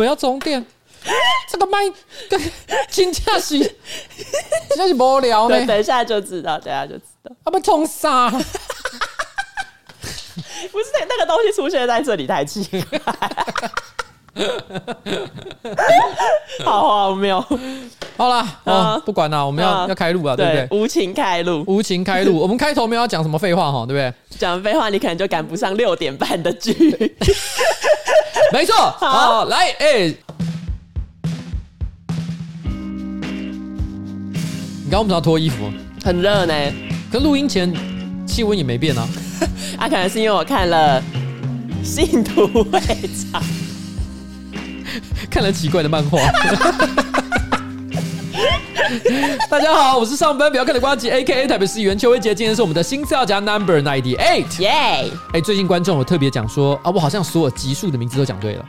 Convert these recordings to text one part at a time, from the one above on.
不要充电？这个麦跟金价是真的是无聊呢。等一下就知道，等一下就知道。他们冲啥？不是那那个东西出现在这里太奇怪，好荒谬。好了，啊，不管了，我们要要开路了，对不对？无情开路，无情开路。我们开头没有要讲什么废话哈，对不对？讲废话，你可能就赶不上六点半的剧。没错，好，来，哎，你刚刚为什么要脱衣服？很热呢，可录音前气温也没变啊。啊，可能是因为我看了《信徒会长》，看了奇怪的漫画。大家好，我是上班不要看的瓜吉，A.K.A. 台北市议员邱威杰。今天是我们的新资料夹 Number Ninety Eight，耶！哎，最近观众有特别讲说啊，我好像所有集数的名字都讲对了。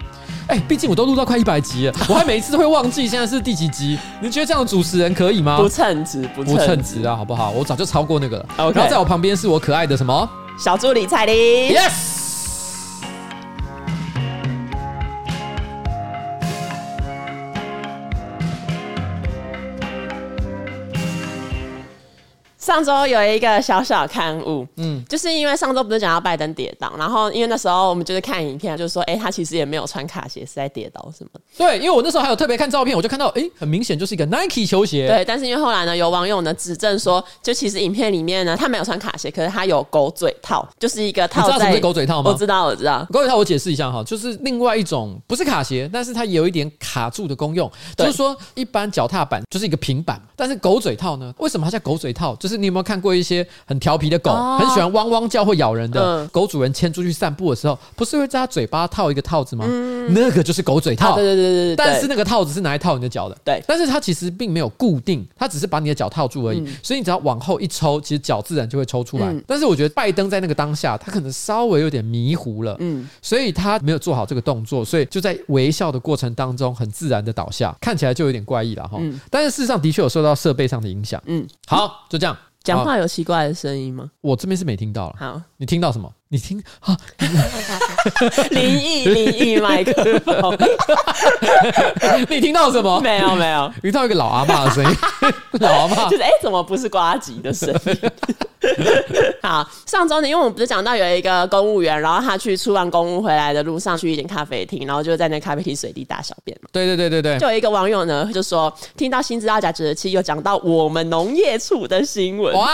哎，毕竟我都录到快一百集了，我还每一次都会忘记现在是第几集。你觉得这样的主持人可以吗？不称职，不不称职啊，好不好？我早就超过那个了。然后在我旁边是我可爱的什么？小助理彩铃，Yes。上周有一个小小刊物，嗯，就是因为上周不是讲到拜登跌倒，然后因为那时候我们就是看影片，就是说，哎、欸，他其实也没有穿卡鞋，是在跌倒什么？对，因为我那时候还有特别看照片，我就看到，哎、欸，很明显就是一个 Nike 球鞋。对，但是因为后来呢，有网友呢指证说，就其实影片里面呢，他没有穿卡鞋，可是他有狗嘴套，就是一个套在。你知道什么是狗嘴套吗？我知道，我知道。狗嘴套我解释一下哈，就是另外一种不是卡鞋，但是它有一点卡住的功用。就是说，一般脚踏板就是一个平板，但是狗嘴套呢，为什么它叫狗嘴套？就是你有没有看过一些？很调皮的狗，哦、很喜欢汪汪叫或咬人的、嗯、狗主人牵出去散步的时候，不是会在它嘴巴套一个套子吗？嗯、那个就是狗嘴套。啊、对对对对，但是那个套子是拿来套你的脚的。对，但是它其实并没有固定，它只是把你的脚套住而已。嗯、所以你只要往后一抽，其实脚自然就会抽出来。嗯、但是我觉得拜登在那个当下，他可能稍微有点迷糊了。嗯，所以他没有做好这个动作，所以就在微笑的过程当中，很自然的倒下，看起来就有点怪异了哈。嗯、但是事实上的确有受到设备上的影响。嗯，好，就这样。讲话有奇怪的声音吗？我这边是没听到了。好，你听到什么？你听啊，灵异灵异麦克风，你听到什么？没有没有，你听到一个老阿爸的声音，老阿爸就是哎、欸，怎么不是瓜吉的声音？好，上周呢，因为我们不是讲到有一个公务员，然后他去出完公务回来的路上去一间咖啡厅，然后就在那咖啡厅随地大小便嘛。对对对对对，就有一个网友呢就说，听到新资料夹九十七又讲到我们农业处的新闻，哇，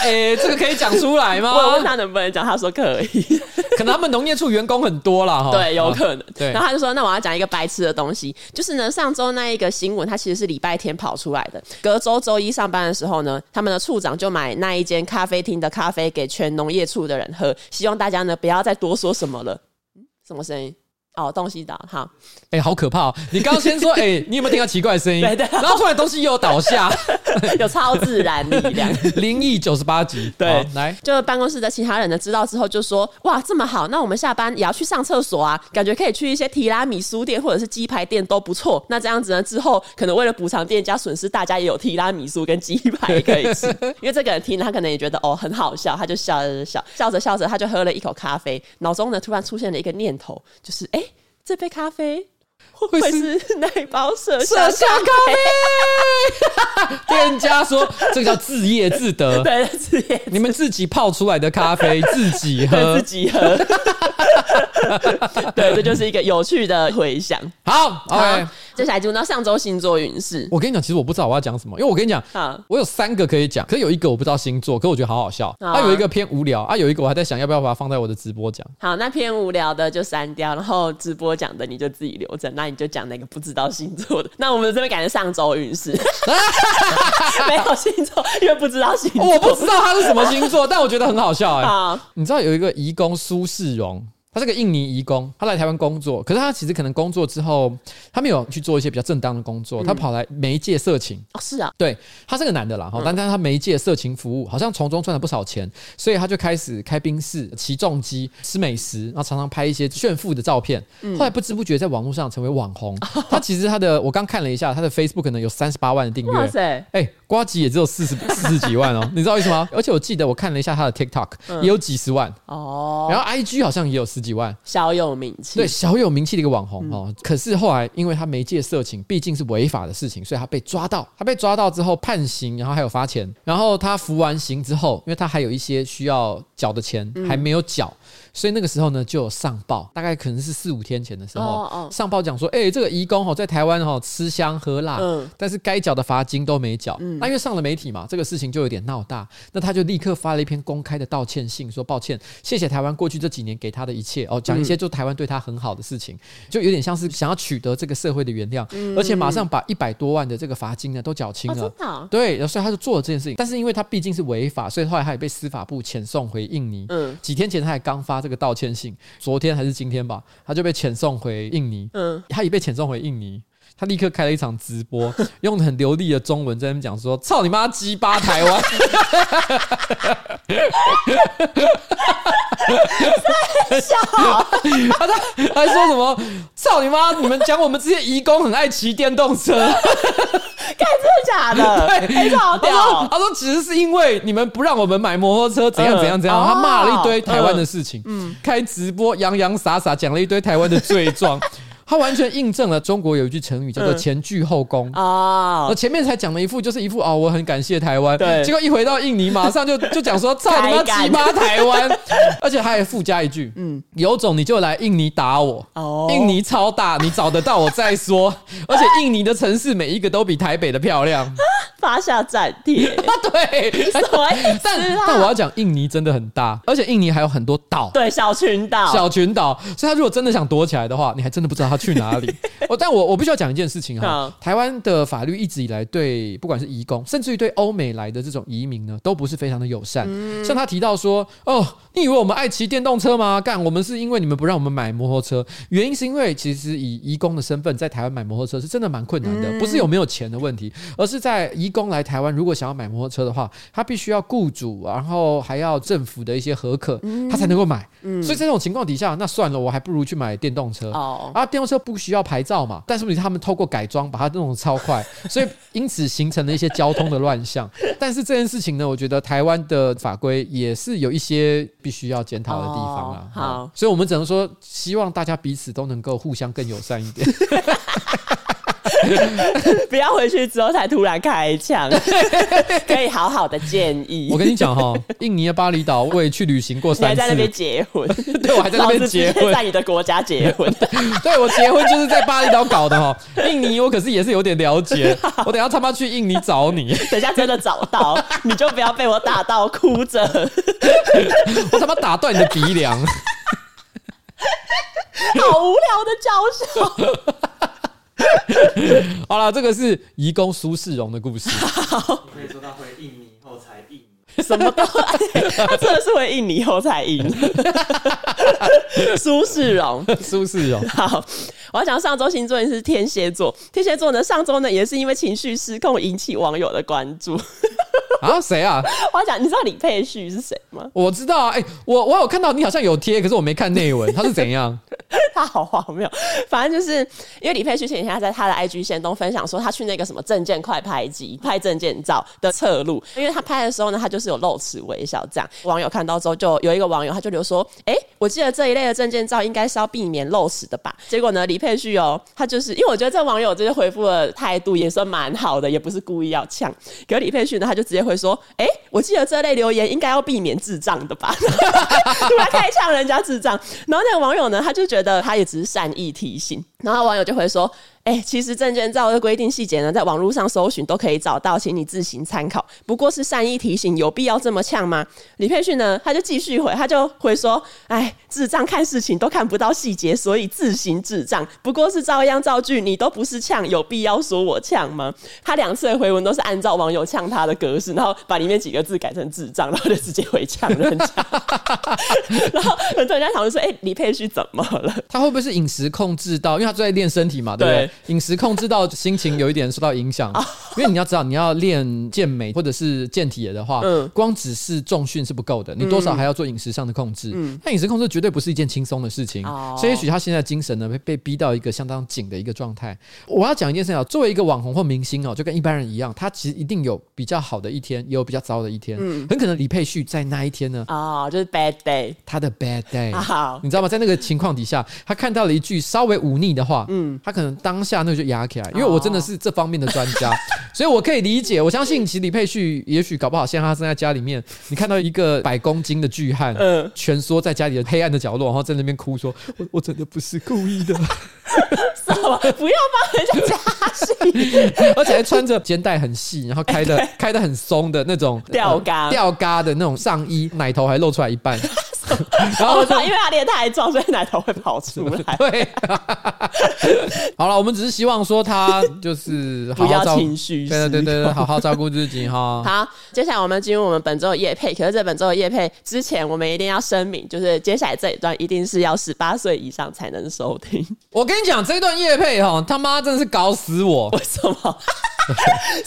哎、欸，这个可以讲出来吗？我问他能不能。讲他说可以，可能他们农业处员工很多了哈。对，有可能。对，然后他就说：“那我要讲一个白痴的东西，就是呢，上周那一个新闻，它其实是礼拜天跑出来的。隔周周一上班的时候呢，他们的处长就买那一间咖啡厅的咖啡给全农业处的人喝，希望大家呢不要再多说什么了。嗯，什么声音？”哦，东西倒好，哎、欸，好可怕哦！你刚刚先说，哎、欸，你有没有听到奇怪的声音？对对，然后突然东西又倒下，有超自然力量，灵异九十八集，对，来，就办公室的其他人呢知道之后就说，哇，这么好，那我们下班也要去上厕所啊，感觉可以去一些提拉米苏店或者是鸡排店都不错。那这样子呢，之后可能为了补偿店家损失，大家也有提拉米苏跟鸡排可以吃。因为这个人听了，他可能也觉得哦很好笑，他就笑着笑，笑着笑着，他就喝了一口咖啡，脑中呢突然出现了一个念头，就是哎。欸这杯咖啡会不会是那一包 麝香咖啡？店家说这个叫自业自得，对，自业，你们自己泡出来的咖啡自己喝，自己喝。对，这就是一个有趣的回想。好，OK。接下来进入到上周星座运势。我跟你讲，其实我不知道我要讲什么，因为我跟你讲，啊，我有三个可以讲，可是有一个我不知道星座，可是我觉得好好笑。啊，有一个偏无聊，啊，有一个我还在想要不要把它放在我的直播讲。好，那偏无聊的就删掉，然后直播讲的你就自己留着。那你就讲那个不知道星座的。那我们这边改成上周运势，没有星座，因为不知道星座。我不知道他是什么星座，但我觉得很好笑哎。好，你知道有一个移工苏世荣。他是个印尼移工，他来台湾工作，可是他其实可能工作之后，他没有去做一些比较正当的工作，他跑来媒介色情。哦，是啊，对，他是个男的啦，但但他媒介色情服务，好像从中赚了不少钱，所以他就开始开宾士、骑重机、吃美食，然后常常拍一些炫富的照片，后来不知不觉在网络上成为网红。他其实他的，我刚看了一下，他的 Facebook 可能有三十八万的订阅，哇塞，哎，瓜吉也只有四十 四十几万哦，你知道为什么吗？而且我记得我看了一下他的 TikTok 也有几十万。哦，然后 IG 好像也有十。几万，小有名气。对，小有名气的一个网红哦。可是后来因为他媒介色情，毕竟是违法的事情，所以他被抓到。他被抓到之后判刑，然后还有罚钱。然后他服完刑之后，因为他还有一些需要缴的钱还没有缴。所以那个时候呢，就有上报，大概可能是四五天前的时候，oh, oh. 上报讲说，哎、欸，这个移工在台湾哦吃香喝辣，嗯、但是该缴的罚金都没缴。嗯、那因为上了媒体嘛，这个事情就有点闹大，那他就立刻发了一篇公开的道歉信，说抱歉，谢谢台湾过去这几年给他的一切，哦，讲一些就台湾对他很好的事情，嗯、就有点像是想要取得这个社会的原谅，嗯、而且马上把一百多万的这个罚金呢都缴清了。Oh, 对，所以他就做了这件事情，但是因为他毕竟是违法，所以后来他也被司法部遣送回印尼。嗯，几天前他还刚发这个道歉信。昨天还是今天吧，他就被遣送回印尼。嗯，他已被遣送回印尼，他立刻开了一场直播，用很流利的中文在那边讲说：“操你妈鸡巴台湾！”太笑，他他还说什么？操你妈！你们讲我们这些移工很爱骑电动车，看真的假的？对。他说，他说其实是因为你们不让我们买摩托车，怎样怎样怎样。他骂了一堆台湾的事情，嗯，开直播洋洋洒洒讲了一堆台湾的罪状。他完全印证了中国有一句成语叫做“前倨后恭”啊！我前面才讲了一副就是一副哦，我很感谢台湾，对，结果一回到印尼，马上就就讲说操你妈鸡巴台湾，而且他还附加一句，嗯，有种你就来印尼打我。哦，印尼超大，你找得到我再说，而且印尼的城市每一个都比台北的漂亮，发下战帖，对，所以但但我要讲印尼真的很大，而且印尼还有很多岛，对，小群岛，小群岛，所以他如果真的想躲起来的话，你还真的不知道他。去哪里？我 但我我必须要讲一件事情哈，台湾的法律一直以来对不管是移工，甚至于对欧美来的这种移民呢，都不是非常的友善。像他提到说，哦，你以为我们爱骑电动车吗？干，我们是因为你们不让我们买摩托车，原因是因为其实以移工的身份在台湾买摩托车是真的蛮困难的，不是有没有钱的问题，而是在移工来台湾如果想要买摩托车的话，他必须要雇主，然后还要政府的一些核可，他才能够买。所以这种情况底下，那算了，我还不如去买电动车。啊，电动车。不需要牌照嘛？但是问题他们透过改装把它弄得超快，所以因此形成了一些交通的乱象。但是这件事情呢，我觉得台湾的法规也是有一些必须要检讨的地方啊。好，所以我们只能说，希望大家彼此都能够互相更友善一点。不要回去之后才突然开枪，可以好好的建议。我跟你讲哈，印尼的巴厘岛我也去旅行过三次，还在那边结婚，对，我还在那边结婚，在你的国家结婚，对，我结婚就是在巴厘岛搞的哈。印尼我可是也是有点了解，我等下他妈去印尼找你，等下真的找到你就不要被我打到哭着，我他妈打断你的鼻梁，好无聊的教授。好了，这个是移工苏世荣的故事。好，可以说他回印尼后才印，什么都，他真的是回印尼后才赢。苏世荣，苏世荣。好，我要讲上周星座是天蝎座，天蝎座呢上周呢也是因为情绪失控引起网友的关注。啊，谁啊？我要讲，你知道李佩旭是谁吗？我知道啊，哎、欸，我我有看到你好像有贴，可是我没看内文，他是怎样？他好荒谬，反正就是因为李佩旭前几天在他的 IG 限动分享说，他去那个什么证件快拍机拍证件照的侧录，因为他拍的时候呢，他就是有露齿微笑这样。网友看到之后，就有一个网友他就留说，哎、我记得这一类的证件照应该是要避免露齿的吧？结果呢，李佩旭哦，他就是因为我觉得这网友这些回复的态度也算蛮好的，也不是故意要呛。可李佩旭呢，他就直接会说，哎、我记得这类留言应该要避免智障的吧？突然开呛人家智障，然后那个网友呢，他就觉得。他也只是善意提醒，然后网友就会说。哎、欸，其实证件照的规定细节呢，在网络上搜寻都可以找到，请你自行参考。不过是善意提醒，有必要这么呛吗？李佩旭呢，他就继续回，他就回说：“哎，智障看事情都看不到细节，所以自行智障。不过是照样造句，你都不是呛，有必要说我呛吗？”他两次的回文都是按照网友呛他的格式，然后把里面几个字改成智障，然后就直接回呛人家。然后很多人在讨论说：“哎、欸，李佩旭怎么了？他会不会是饮食控制到？因为他最爱练身体嘛，对不对？饮食控制到心情有一点受到影响，因为你要知道，你要练健美或者是健体的话，嗯，光只是重训是不够的，你多少还要做饮食上的控制。嗯，那饮食控制绝对不是一件轻松的事情，所以也许他现在精神呢被被逼到一个相当紧的一个状态。我要讲一件事情啊，作为一个网红或明星哦，就跟一般人一样，他其实一定有比较好的一天，也有比较糟的一天。嗯，很可能李佩旭在那一天呢，啊，就是 bad day，他的 bad day，好，你知道吗？在那个情况底下，他看到了一句稍微忤逆的话，嗯，他可能当下那个就压起来，因为我真的是这方面的专家，所以我可以理解。我相信，其实李佩旭也许搞不好，现在他正在家里面，你看到一个百公斤的巨汉，嗯，蜷缩在家里的黑暗的角落，然后在那边哭说：“我我真的不是故意的。”什么？不要帮人家加戏，而且还穿着肩带很细，然后开的 开的很松的那种吊嘎吊嘎的那种上衣，奶头还露出来一半。然后他因为他练太壮，所以奶头会跑出来。对，好了，我们只是希望说他就是好好 不要情绪，对对对对，好好照顾自己哈。好，接下来我们进入我们本周的夜配。可是这本周的夜配之前，我们一定要声明，就是接下来这一段一定是要十八岁以上才能收听。我跟你讲，这一段夜配哈，他妈真的是搞死我！为什么？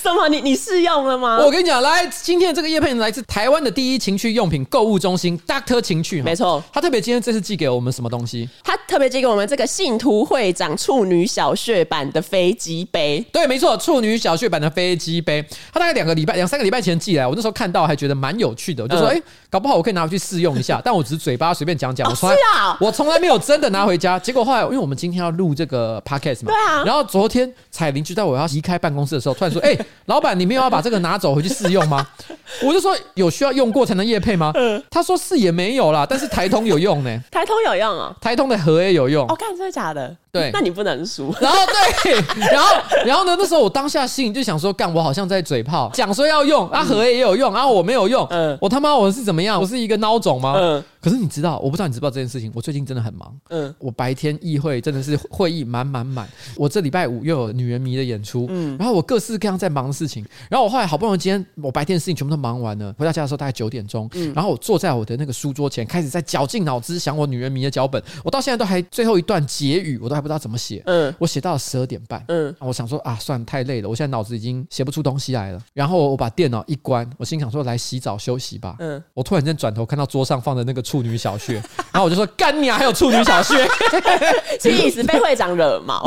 什么？你你试用了吗？我跟你讲，来，今天的这个夜配来自台湾的第一情趣用品购物中心 Doctor 情趣，没错。他特别今天这次寄给我们什么东西？他特别寄给我们这个信徒会长处女小血版的飞机杯。对，没错，处女小血版的飞机杯。他大概两个礼拜、两三个礼拜前寄来，我那时候看到还觉得蛮有趣的，我就说，哎、嗯欸，搞不好我可以拿回去试用一下。但我只是嘴巴随便讲讲，我从来、哦、我从来没有真的拿回家。结果后来，因为我们今天要录这个 podcast 嘛，对啊。然后昨天彩玲就在我要离开办公室的时候，突然说，哎、欸。老板，你没有要把这个拿走回去试用吗？我就说有需要用过才能夜配吗？嗯，他说是也没有啦，但是台通有用呢。台通有用哦，台通的盒也有用。哦，看，真的假的？对，那你不能输。然后对，然后然后呢？那时候我当下心里就想说，干，我好像在嘴炮，讲说要用，啊，合也有用，然后我没有用，嗯，我他妈我是怎么样？我是一个孬种吗？嗯。可是你知道，我不知道你知不知道这件事情。我最近真的很忙，嗯，我白天议会真的是会议满满满。我这礼拜五又有女人迷的演出，嗯，然后我各式各样在忙的事情。然后我后来好不容易今天我白天的事情全部都忙完了，回到家的时候大概九点钟，嗯，然后我坐在我的那个书桌前，开始在绞尽脑汁想我女人迷的脚本。我到现在都还最后一段结语，我都还不知道怎么写，嗯，我写到了十二点半，嗯，我想说啊，算了，太累了，我现在脑子已经写不出东西来了。然后我把电脑一关，我心想说来洗澡休息吧，嗯，我突然间转头看到桌上放的那个处女小穴。然后我就说干你啊，还有处女小穴，气死被会长惹毛。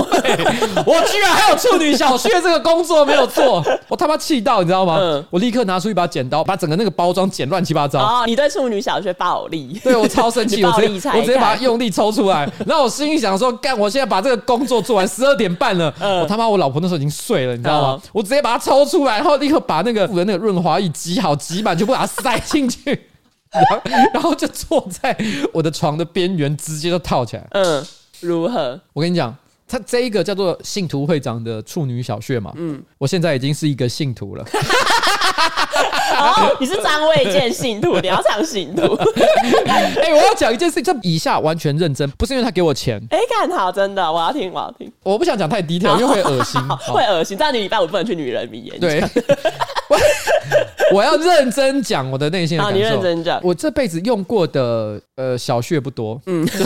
我居然还有处女小穴这个工作没有做，我他妈气到你知道吗？嗯、我立刻拿出一把剪刀，把整个那个包装剪乱七八糟。哦，你对处女小穴暴力？对，我超生气，我直接我直接把它用力抽出来。然后我心里想说，干，我现在把这个工作做完，十二点半了，嗯、我他妈我老婆那时候已经睡了，你知道吗？嗯、我直接把它抽出来，然后立刻把那个那个润滑液挤好挤满，就不把它塞进去。然后，然后就坐在我的床的边缘，直接就套起来。嗯，如何？我跟你讲，他这一个叫做信徒会长的处女小穴嘛。嗯，我现在已经是一个信徒了。哦，你是张卫健信徒，你要唱信徒。哎，我要讲一件事，这以下完全认真，不是因为他给我钱。哎，干好，真的，我要听，我要听。我不想讲太 detail，因为会恶心，会恶心。但你礼拜五不能去女人迷演。对。我要认真讲我的内心的感受。你认真讲。我这辈子用过的呃小穴不多。嗯。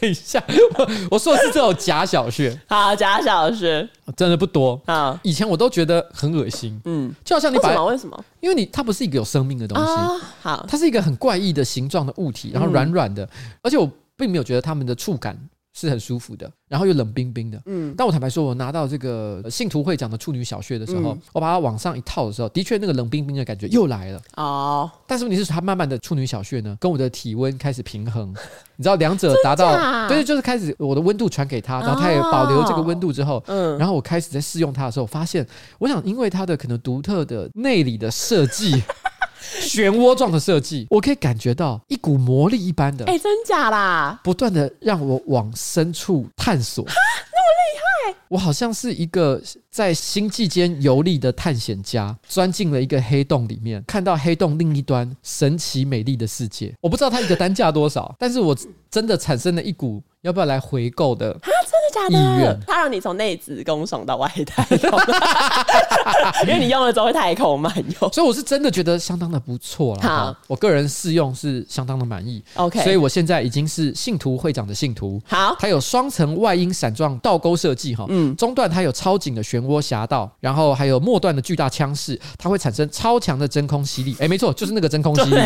等一下，我我说的是这种假小穴。好，假小穴真的不多。啊，以前我都觉得很恶心。嗯。就好像你把为什么？为什么？因为你它不是一个有生命的东西。啊。好。它是一个很怪异的形状的物体，然后软软的，而且我并没有觉得它们的触感。是很舒服的，然后又冷冰冰的。嗯，但我坦白说，我拿到这个信徒会长的处女小穴的时候，嗯、我把它往上一套的时候，的确那个冷冰冰的感觉又来了。哦，但是问题是，它慢慢的处女小穴呢，跟我的体温开始平衡，你知道，两者达到，假对，就是开始我的温度传给他，然后他也保留这个温度之后，嗯，然后我开始在试用它的时候，发现，我想因为它的可能独特的内里的设计。漩涡状的设计，我可以感觉到一股魔力一般的，哎、欸，真假啦？不断的让我往深处探索，哈，那么厉害！我好像是一个在星际间游历的探险家，钻进了一个黑洞里面，看到黑洞另一端神奇美丽的世界。我不知道它一个单价多少，但是我真的产生了一股要不要来回购的。意愿，他让你从内子宫爽到外太 因为你用了之后会太空慢用。所以我是真的觉得相当的不错了。好，我个人试用是相当的满意。OK，所以我现在已经是信徒会长的信徒。好，它有双层外阴闪状倒钩设计哈，嗯，中段它有超紧的漩涡夹道，然后还有末段的巨大枪式，它会产生超强的真空吸力。哎，没错，就是那个 真空吸力，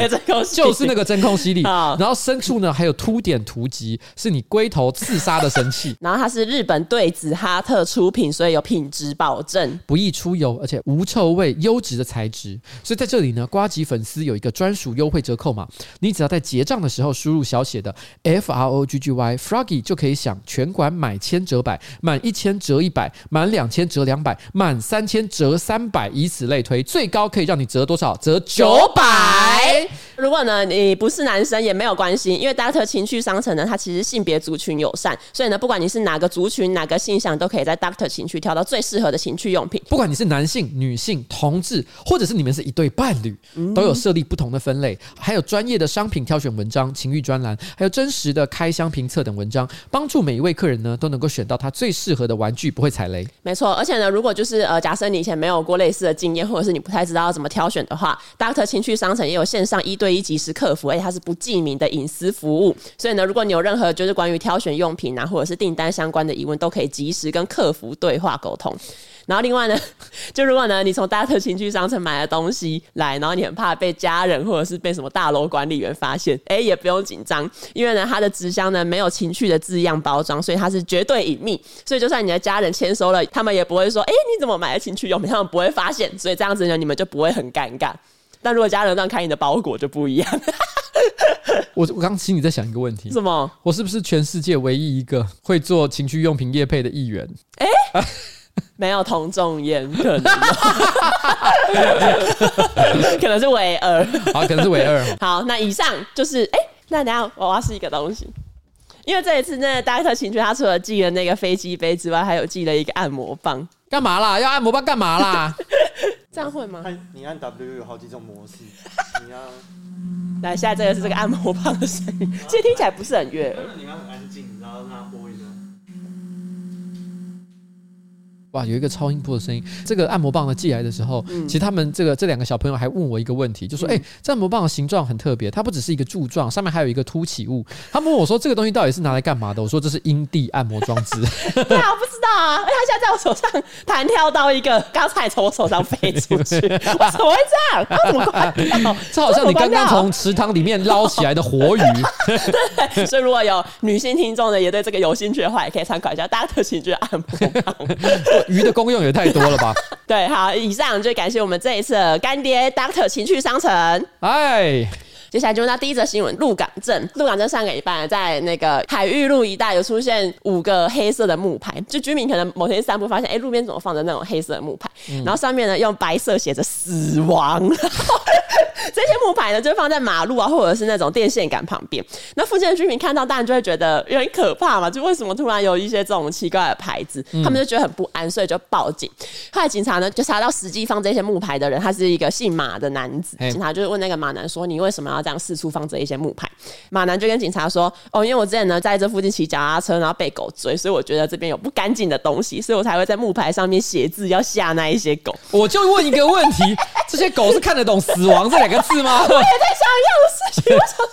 就是那个真空吸力。然后深处呢还有凸点突击，是你龟头刺杀的神器。然后它是日本对子哈特出品，所以有品质保证，不易出油，而且无臭味，优质的材质。所以在这里呢，瓜吉粉丝有一个专属优惠折扣码，你只要在结账的时候输入小写的 F R O G G Y Froggy 就可以享全馆买千折百，满一千折一百，满两千折两百，满三千折三百，以此类推，最高可以让你折多少？折九百。如果呢你不是男生也没有关系，因为 Doctor 情趣商城呢，它其实性别族群友善，所以呢，不管你是哪个族群、哪个性向，都可以在 Doctor 情趣挑到最适合的情趣用品。不管你是男性、女性、同志，或者是你们是一对伴侣，都有设立不同的分类，还有专业的商品挑选文章、情欲专栏，还有真实的开箱评测等文章，帮助每一位客人呢都能够选到他最适合的玩具，不会踩雷。没错，而且呢，如果就是呃，假设你以前没有过类似的经验，或者是你不太知道要怎么挑选的话，Doctor 情趣商城也有线上一对可以及时客服，而且它是不记名的隐私服务。所以呢，如果你有任何就是关于挑选用品啊，或者是订单相关的疑问，都可以及时跟客服对话沟通。然后另外呢，就如果呢你从大特情趣商城买的东西来，然后你很怕被家人或者是被什么大楼管理员发现，哎，也不用紧张，因为呢它的纸箱呢没有情趣的字样包装，所以它是绝对隐秘，所以就算你的家人签收了，他们也不会说，哎，你怎么买了情趣用品，他们不会发现，所以这样子呢你们就不会很尴尬。但如果家人这样开你的包裹就不一样。我我刚心里在想一个问题，什么？我是不是全世界唯一一个会做情趣用品业配的议员？哎。没有同众烟，可能 可能是唯二，好，可能是唯二。好，那以上就是哎、欸，那等下我要试一个东西，因为这一次那个 Doctor 情趣，他除了寄了那个飞机杯之外，还有寄了一个按摩棒。干嘛啦？要按摩棒干嘛啦？这样会吗？你按 W 有好几种模式，你要来，现在这个是这个按摩棒的声音，其实听起来不是很悦耳。你要很安静，然后让它播一个。哇，有一个超音波的声音。这个按摩棒呢寄来的时候，嗯、其实他们这个这两个小朋友还问我一个问题，就说：“哎、嗯欸，这按摩棒的形状很特别，它不只是一个柱状，上面还有一个凸起物。”他们问我说：“这个东西到底是拿来干嘛的？”我说：“这是阴蒂按摩装置。”对啊，我不知道啊，而且他现在在我手上 弹跳到一个，刚才从我手上飞出去，为什么会这样？他怎么关掉？这好像你刚刚从池塘里面捞起来的活鱼。对，所以如果有女性听众呢，也对这个有兴趣的话，也可以参考一下 Doctor 情趣按摩棒。鱼的功用也太多了吧？对，好，以上就感谢我们这一次的干爹 Doctor 情趣商城。哎。接下来就问到第一则新闻：鹿港镇，鹿港镇上个礼拜在那个海域路一带有出现五个黑色的木牌，就居民可能某天散步发现，哎、欸，路边怎么放着那种黑色的木牌？嗯、然后上面呢用白色写着“死亡”。这些木牌呢就放在马路啊，或者是那种电线杆旁边。那附近的居民看到，当然就会觉得有点可怕嘛，就为什么突然有一些这种奇怪的牌子？他们就觉得很不安，所以就报警。后来警察呢就查到实际放这些木牌的人，他是一个姓马的男子。警察就是问那个马男说：“你为什么要？”这样四处放着一些木牌，马男就跟警察说：“哦，因为我之前呢在这附近骑脚踏车，然后被狗追，所以我觉得这边有不干净的东西，所以我才会在木牌上面写字，要吓那一些狗。”我就问一个问题：这些狗是看得懂“死亡”这两个字吗？我也在想一样的事情，我想说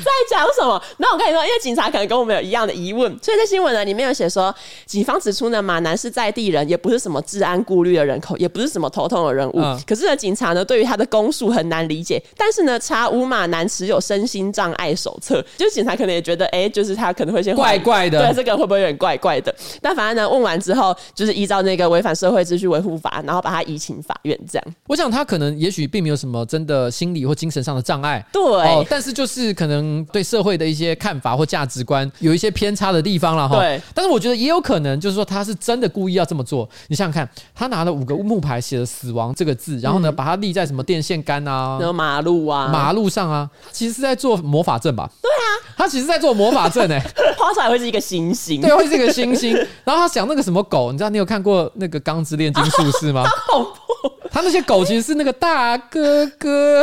在讲什么？那我跟你说，因为警察可能跟我们有一样的疑问，所以在新闻呢里面有写说，警方指出呢，马男是在地人，也不是什么治安顾虑的人口，也不是什么头痛的人物。嗯、可是呢，警察呢对于他的供述很难理解，但是呢，查无马男持有身心障碍手册，就是警察可能也觉得，哎、欸，就是他可能会先怪怪的，对，这个会不会有点怪怪的？但反正呢，问完之后，就是依照那个违反社会秩序维护法，然后把他移请法院这样。我想他可能也许并没有什么真的心理或精神上的障碍，对、哦，但是就是可能对社会的一些看法或价值观有一些偏差的地方了哈。对，但是我觉得也有可能就是说他是真的故意要这么做。你想想看，他拿了五个木牌写了“死亡”这个字，然后呢，把它立在什么电线杆啊、然后马路啊、马路上啊，其实是在做魔法阵吧？对啊，他其实在做魔法阵哎、欸，画出来会是一个星星，对，会是一个星星。然后他想那个什么狗，你知道你有看过那个《钢之炼金术士》吗？他那些狗其实是那个大哥哥，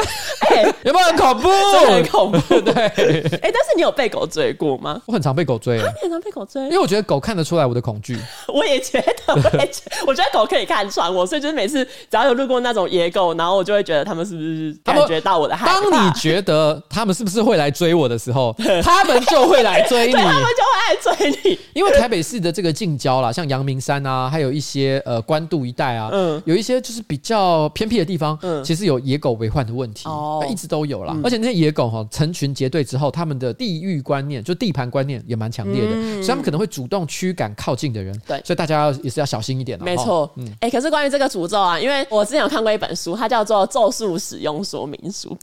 哎、欸，有没有很恐怖？很恐怖，对。哎、欸，但是你有被狗追过吗？我很常被狗追，啊，你很常被狗追，因为我觉得狗看得出来我的恐惧。我也觉得，我也觉得，我觉得狗可以看穿我，所以就是每次只要有路过那种野狗，然后我就会觉得他们是不是感觉到我的害怕。当你觉得他们是不是会来追我的时候，他们就会来追你，他们就会来追你。因为台北市的这个近郊啦，像阳明山啊，还有一些呃关渡一带啊，嗯，有一些就是比较偏僻的地方，嗯，其实有野狗为患的问题，哦，一直都有啦。而且那些野狗哈，成群结队之后，他们的地域观念，就地盘观念也蛮强烈的，所以他们可能会主动驱赶靠近的人。对，所以大家也是要小心一点的。没错，嗯，哎，可是关于这个诅咒啊，因为我之前有看过一本书，它叫做《咒术使用说明书》，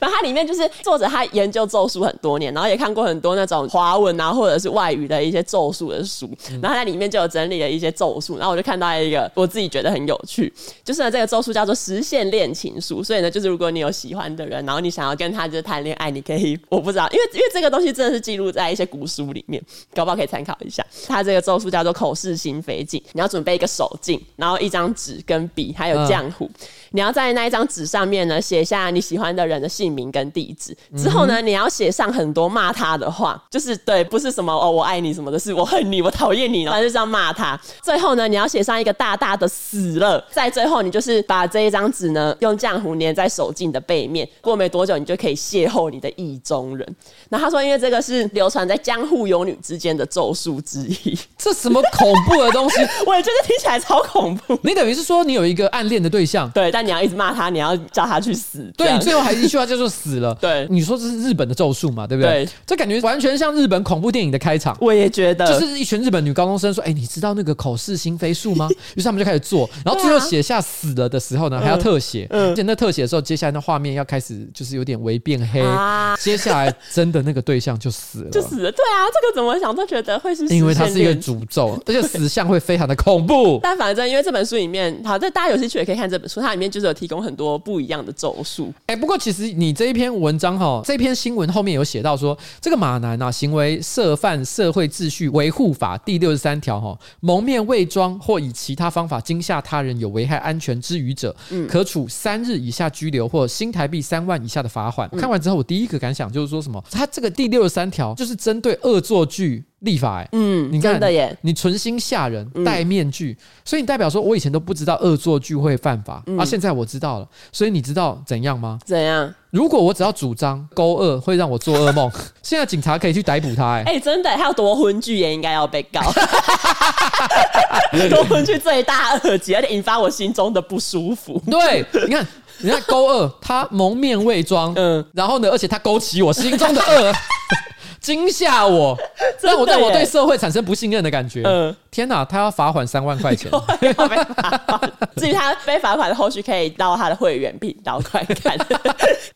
然后它里面就是作者他研究咒术很多年，然后也看过很多那种华文啊或者是外语的一些咒术的书，然后它里面就有整理了一些咒术，然后我就看到一个我自己觉得很有趣，就是呢这个咒术叫做实现恋情书，所以呢就是如果你有喜欢的人，然后你想要跟他就是谈恋爱，你可以我不知道，因为因为这个东西真的是记录在一些古书里面，搞不好可以参考一下。它这个咒术叫做口是心非镜，你要准备一个手镜，然后一张纸跟笔，还有浆糊。嗯你要在那一张纸上面呢，写下你喜欢的人的姓名跟地址。之后呢，你要写上很多骂他的话，就是对，不是什么哦我爱你什么的，是我恨你，我讨厌你，然后就这样骂他。最后呢，你要写上一个大大的死了。在最后，你就是把这一张纸呢，用浆糊粘在手镜的背面。过没多久，你就可以邂逅你的意中人。那他说，因为这个是流传在江户游女之间的咒术之一。这什么恐怖的东西？我也觉得听起来超恐怖。你等于是说，你有一个暗恋的对象，对，但。你要一直骂他，你要叫他去死。对，你最后还一句话叫做死了。对，你说这是日本的咒术嘛？对不对？对，这感觉完全像日本恐怖电影的开场。我也觉得，就是一群日本女高中生说：“哎，你知道那个口是心非术吗？”于是他们就开始做，然后最后写下死了的时候呢，还要特写。嗯，而且那特写的时候，接下来那画面要开始就是有点微变黑。接下来真的那个对象就死了，就死了。对啊，这个怎么想都觉得会是，因为它是一个诅咒，而且死相会非常的恐怖。但反正因为这本书里面，好，这大家有兴趣也可以看这本书，它里面就是有提供很多。不一样的咒术，哎，不过其实你这一篇文章哈，这篇新闻后面有写到说，这个马男啊，行为涉犯社会秩序维护法第六十三条哈，蒙面伪装或以其他方法惊吓他人有危害安全之余者，嗯，可处三日以下拘留或新台币三万以下的罚款。嗯、看完之后，我第一个感想就是说什么，他这个第六十三条就是针对恶作剧。立法哎、欸，嗯，你看真的耶，你存心吓人，戴面具，嗯、所以你代表说，我以前都不知道恶作剧会犯法，嗯、啊，现在我知道了，所以你知道怎样吗？怎样？如果我只要主张勾二会让我做噩梦，现在警察可以去逮捕他哎、欸，哎、欸，真的，他有夺婚剧也应该要被告，夺婚剧罪大恶极，而且引发我心中的不舒服。对，你看，你看勾二，他蒙面伪装，嗯，然后呢，而且他勾起我心中的恶。惊吓我，让我让我对社会产生不信任的感觉。嗯，天哪，他要罚款三万块钱。至于他被罚款的后续，可以到他的会员频道快看。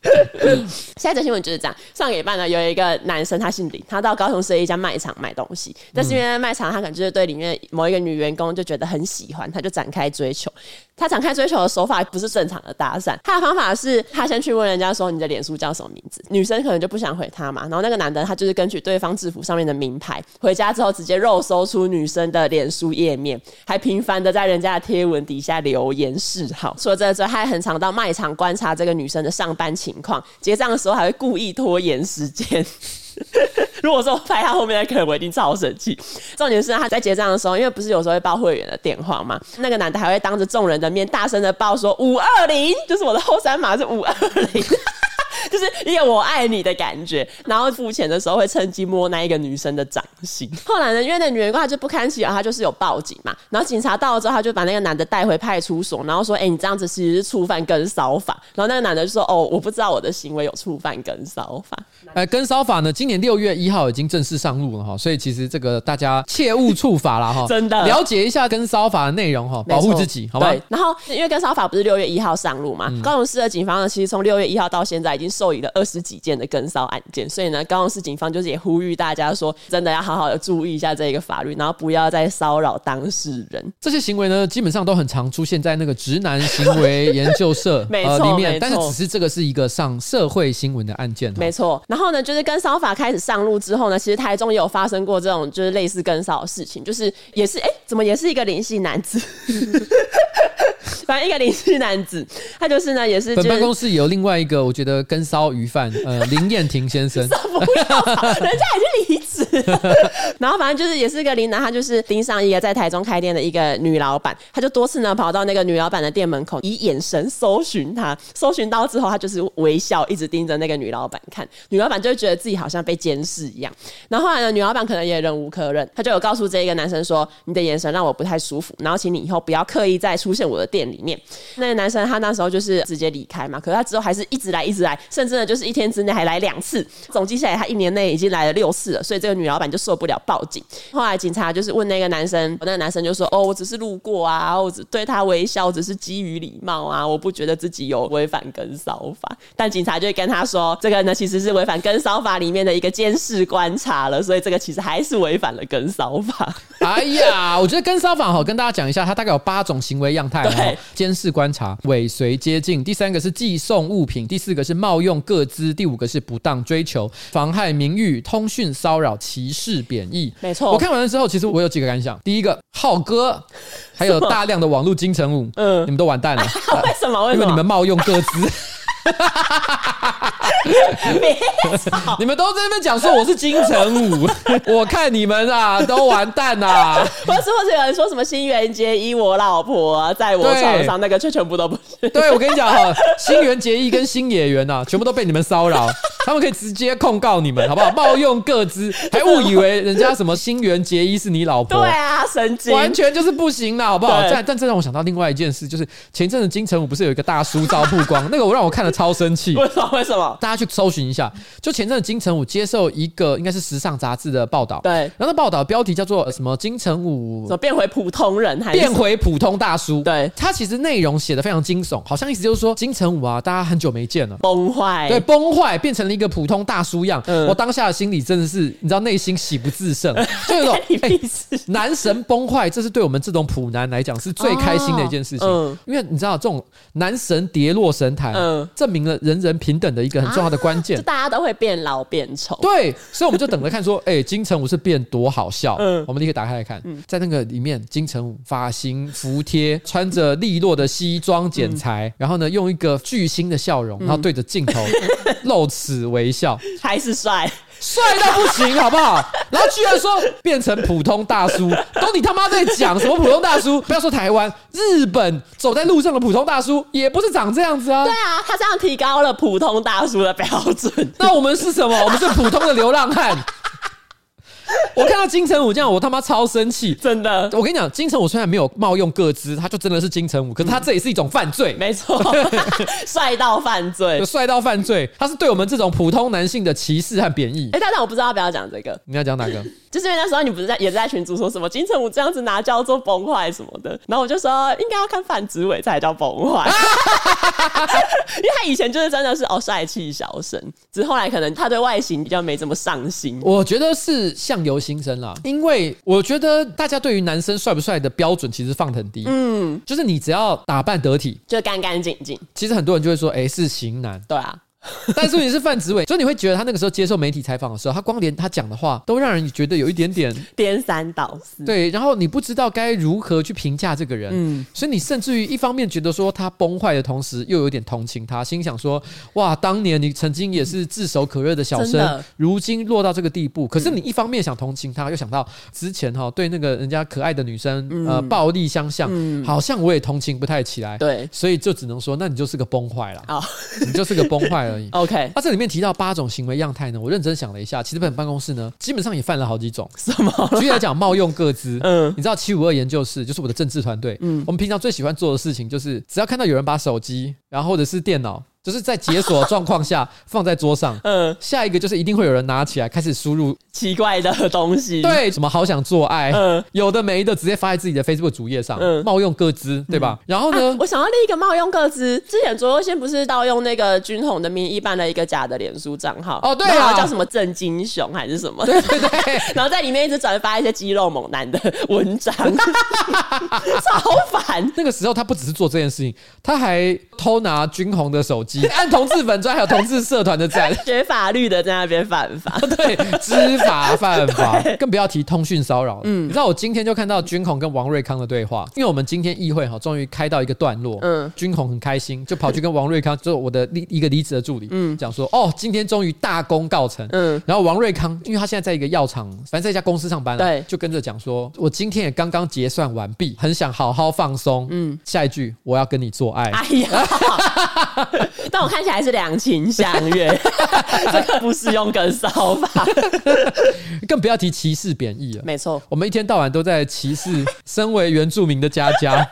现在的新闻就是这样：上个礼拜呢，有一个男生，他姓李，他到高雄市的一家卖场买东西，但是因为卖场他可能就是对里面某一个女员工就觉得很喜欢，他就展开追求。他展开追求的手法不是正常的搭讪，他的方法是他先去问人家说，你的脸书叫什么名字，女生可能就不想回他嘛，然后那个男的他就是。根据对方制服上面的名牌，回家之后直接肉搜出女生的脸书页面，还频繁的在人家的贴文底下留言示好。除了这之外，还很常到卖场观察这个女生的上班情况，结账的时候还会故意拖延时间。如果说我拍他后面的客人，我一定超生气。重点是他在结账的时候，因为不是有时候会报会员的电话嘛，那个男的还会当着众人的面大声的报说五二零，就是我的后三码是五二零。就是一个我爱你的感觉，然后付钱的时候会趁机摸那一个女生的掌心。后来呢，因为那女员工她就不堪其扰，她就是有报警嘛。然后警察到了之后，他就把那个男的带回派出所，然后说：“哎、你这样子其实是触犯跟骚法。”然后那个男的就说：“哦，我不知道我的行为有触犯跟骚法。”呃，跟骚法呢，今年六月一号已经正式上路了哈，所以其实这个大家切勿触法了哈，真的了解一下跟骚法的内容哈，保护自己，好吧？对。然后因为跟骚法不是六月一号上路嘛，嗯、高雄市的警方呢，其实从六月一号到现在已经。受理了二十几件的跟骚案件，所以呢，高雄市警方就是也呼吁大家说，真的要好好的注意一下这个法律，然后不要再骚扰当事人。这些行为呢，基本上都很常出现在那个直男行为研究社呃、里面，但是只是这个是一个上社会新闻的案件。没错。然后呢，就是跟骚法开始上路之后呢，其实台中也有发生过这种就是类似跟骚的事情，就是也是哎，怎么也是一个灵系男子。反正一个临时男子，他就是呢，也是、就是、本办公室有另外一个，我觉得跟烧鱼贩，呃，林燕婷先生，不要，人家已经离职。然后反正就是也是一个林男，他就是盯上一个在台中开店的一个女老板，他就多次呢跑到那个女老板的店门口，以眼神搜寻她，搜寻到之后，他就是微笑，一直盯着那个女老板看，女老板就会觉得自己好像被监视一样。然后后来呢，女老板可能也忍无可忍，她就有告诉这一个男生说：“你的眼神让我不太舒服，然后请你以后不要刻意再出现我的店里面。”那个男生他那时候就是直接离开嘛，可是他之后还是一直来，一直来，甚至呢就是一天之内还来两次，总计下来他一年内已经来了六次了，所以这个女老板就受不了报警。后来警察就是问那个男生，那个男生就说：“哦，我只是路过啊，我只对他微笑，只是基于礼貌啊，我不觉得自己有违反跟骚法。”但警察就会跟他说：“这个呢其实是违反跟骚法里面的一个监视观察了，所以这个其实还是违反了跟骚法。”哎呀，我觉得跟骚法好，跟大家讲一下，它大概有八种行为样态。对，监视观察、尾随接近，第三个是寄送物品，第四个是冒用各资，第五个是不当追求、妨害名誉、通讯骚扰、歧视贬义。没错，我看完了之后，其实我有几个感想。第一个，浩哥，还有大量的网络金城武，嗯，你们都完蛋了。为什么？因为你们冒用各资。你们都在那边讲说我是金城武，我看你们啊都完蛋啊！或是或者有人说什么新垣结衣我老婆在我床上，那个却全部都不是。对，我跟你讲哈，新垣结衣跟新野原呐，全部都被你们骚扰，他们可以直接控告你们，好不好？冒用各资，还误以为人家什么新垣结衣是你老婆？对啊，神经，完全就是不行的，好不好？但但这让我想到另外一件事，就是前阵子金城武不是有一个大叔照曝光，那个我让我看了超生气。为什么？为什么？大家去搜寻一下，就前阵子金城武接受一个应该是时尚杂志的报道，对，然后那报道标题叫做什么？金城武怎么变回普通人？还是变回普通大叔？对，他其实内容写的非常惊悚，好像意思就是说金城武啊，大家很久没见了，崩坏，对，崩坏，变成了一个普通大叔样。嗯、我当下的心里真的是，你知道，内心喜不自胜，就有种、欸、男神崩坏，这是对我们这种普男来讲是最开心的一件事情，哦嗯、因为你知道，这种男神跌落神坛，嗯、证明了人人平等的一个很重要的关键，就大家都会变老变丑。对，所以我们就等着看，说，哎、欸，金城武是变多好笑？嗯，我们立刻打开来看，嗯、在那个里面，金城武发型服帖，穿着利落的西装剪裁，嗯、然后呢，用一个巨星的笑容，然后对着镜头露齿微笑，还是帅。帅到不行，好不好？然后居然说变成普通大叔，都你他妈在讲什么普通大叔？不要说台湾，日本走在路上的普通大叔也不是长这样子啊。对啊，他这提高了普通大叔的标准。那我们是什么？我们是普通的流浪汉。我看到金城武这样，我他妈超生气，真的。我跟你讲，金城武虽然没有冒用个资，他就真的是金城武，可是他这也是一种犯罪，没错，帅到犯罪，帅到犯罪，他是对我们这种普通男性的歧视和贬义。哎，但是我不知道要不要讲这个，你要讲哪个？就是因为那时候你不是在也在群组说什么金城武这样子拿叫做崩坏什么的，然后我就说应该要看范植伟才叫崩坏，因为他以前就是真的是哦帅气小生，只是后来可能他对外形比较没这么上心。我觉得是相由心生啦，因为我觉得大家对于男生帅不帅的标准其实放得很低，嗯，就是你只要打扮得体，就干干净净。其实很多人就会说，哎，是型男，对啊。但是你是范植伟，所以你会觉得他那个时候接受媒体采访的时候，他光连他讲的话都让人觉得有一点点颠三倒四。对，然后你不知道该如何去评价这个人，嗯，所以你甚至于一方面觉得说他崩坏的同时，又有点同情他，心想说：哇，当年你曾经也是炙手可热的小生，的如今落到这个地步。可是你一方面想同情他，又想到之前哈对那个人家可爱的女生、嗯、呃暴力相向，嗯、好像我也同情不太起来。对，所以就只能说，那你就是个崩坏了，哦、你就是个崩坏。而已。OK，那这里面提到八种行为样态呢，我认真想了一下，其实本办公室呢，基本上也犯了好几种。什么？举例来讲，冒用个资。嗯，你知道七五二研究室就是我的政治团队。嗯，我们平常最喜欢做的事情就是，只要看到有人把手机，然后或者是电脑。就是在解锁状况下 放在桌上，嗯，下一个就是一定会有人拿起来开始输入奇怪的东西，对，什么好想做爱，嗯，有的没的直接发在自己的 Facebook 主页上，嗯，冒用各资，对吧？然后呢，我想到另一个冒用各资，之前卓优先不是盗用那个军红的名义办了一个假的脸书账号，哦，对啊，叫什么郑金雄还是什么，对 对对，然后在里面一直转发一些肌肉猛男的文章，超烦。那个时候他不只是做这件事情，他还偷拿军红的手机。击，按同志粉专还有同志社团的赞，学法律的在那边犯法，对，知法犯法，更不要提通讯骚扰。嗯，你知道我今天就看到军红跟王瑞康的对话，因为我们今天议会哈终于开到一个段落，嗯，军红很开心，就跑去跟王瑞康，就是我的离一个离职的助理，嗯，讲说哦，今天终于大功告成，嗯，然后王瑞康，因为他现在在一个药厂，反正在一家公司上班了，对，就跟着讲说，我今天也刚刚结算完毕，很想好好放松，嗯，下一句我要跟你做爱，哎呀，但我看起来是两情相悦，这个不是用梗骚法，更不要提歧视贬义了，没错，我们一天到晚都在歧视身为原住民的佳佳，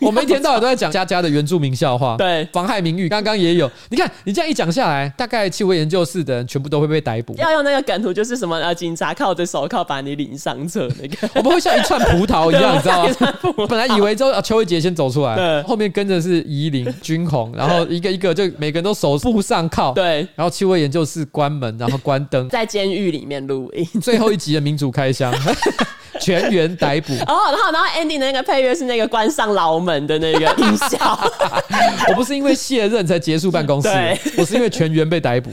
我们一天到晚都在讲佳佳的原住民笑话，对，妨害名誉，刚刚也有，你看你这样一讲下来，大概气味研究室的人全部都会被逮捕，要用那个梗图，就是什么呃，警察靠着手铐把你领上车那个，我们会像一串葡萄一样，你知道吗？本来以为之后邱一杰先走出来，对，后面跟着是宜玲、军红，然后一个一个就每个人都手部上铐，对，然后气味研究室关门，然后关灯，在监狱里面录音，最后一集的民主开箱。全员逮捕。哦，然后，然后 ending 的那个配乐是那个关上牢门的那个音效。我不是因为卸任才结束办公室，我是因为全员被逮捕。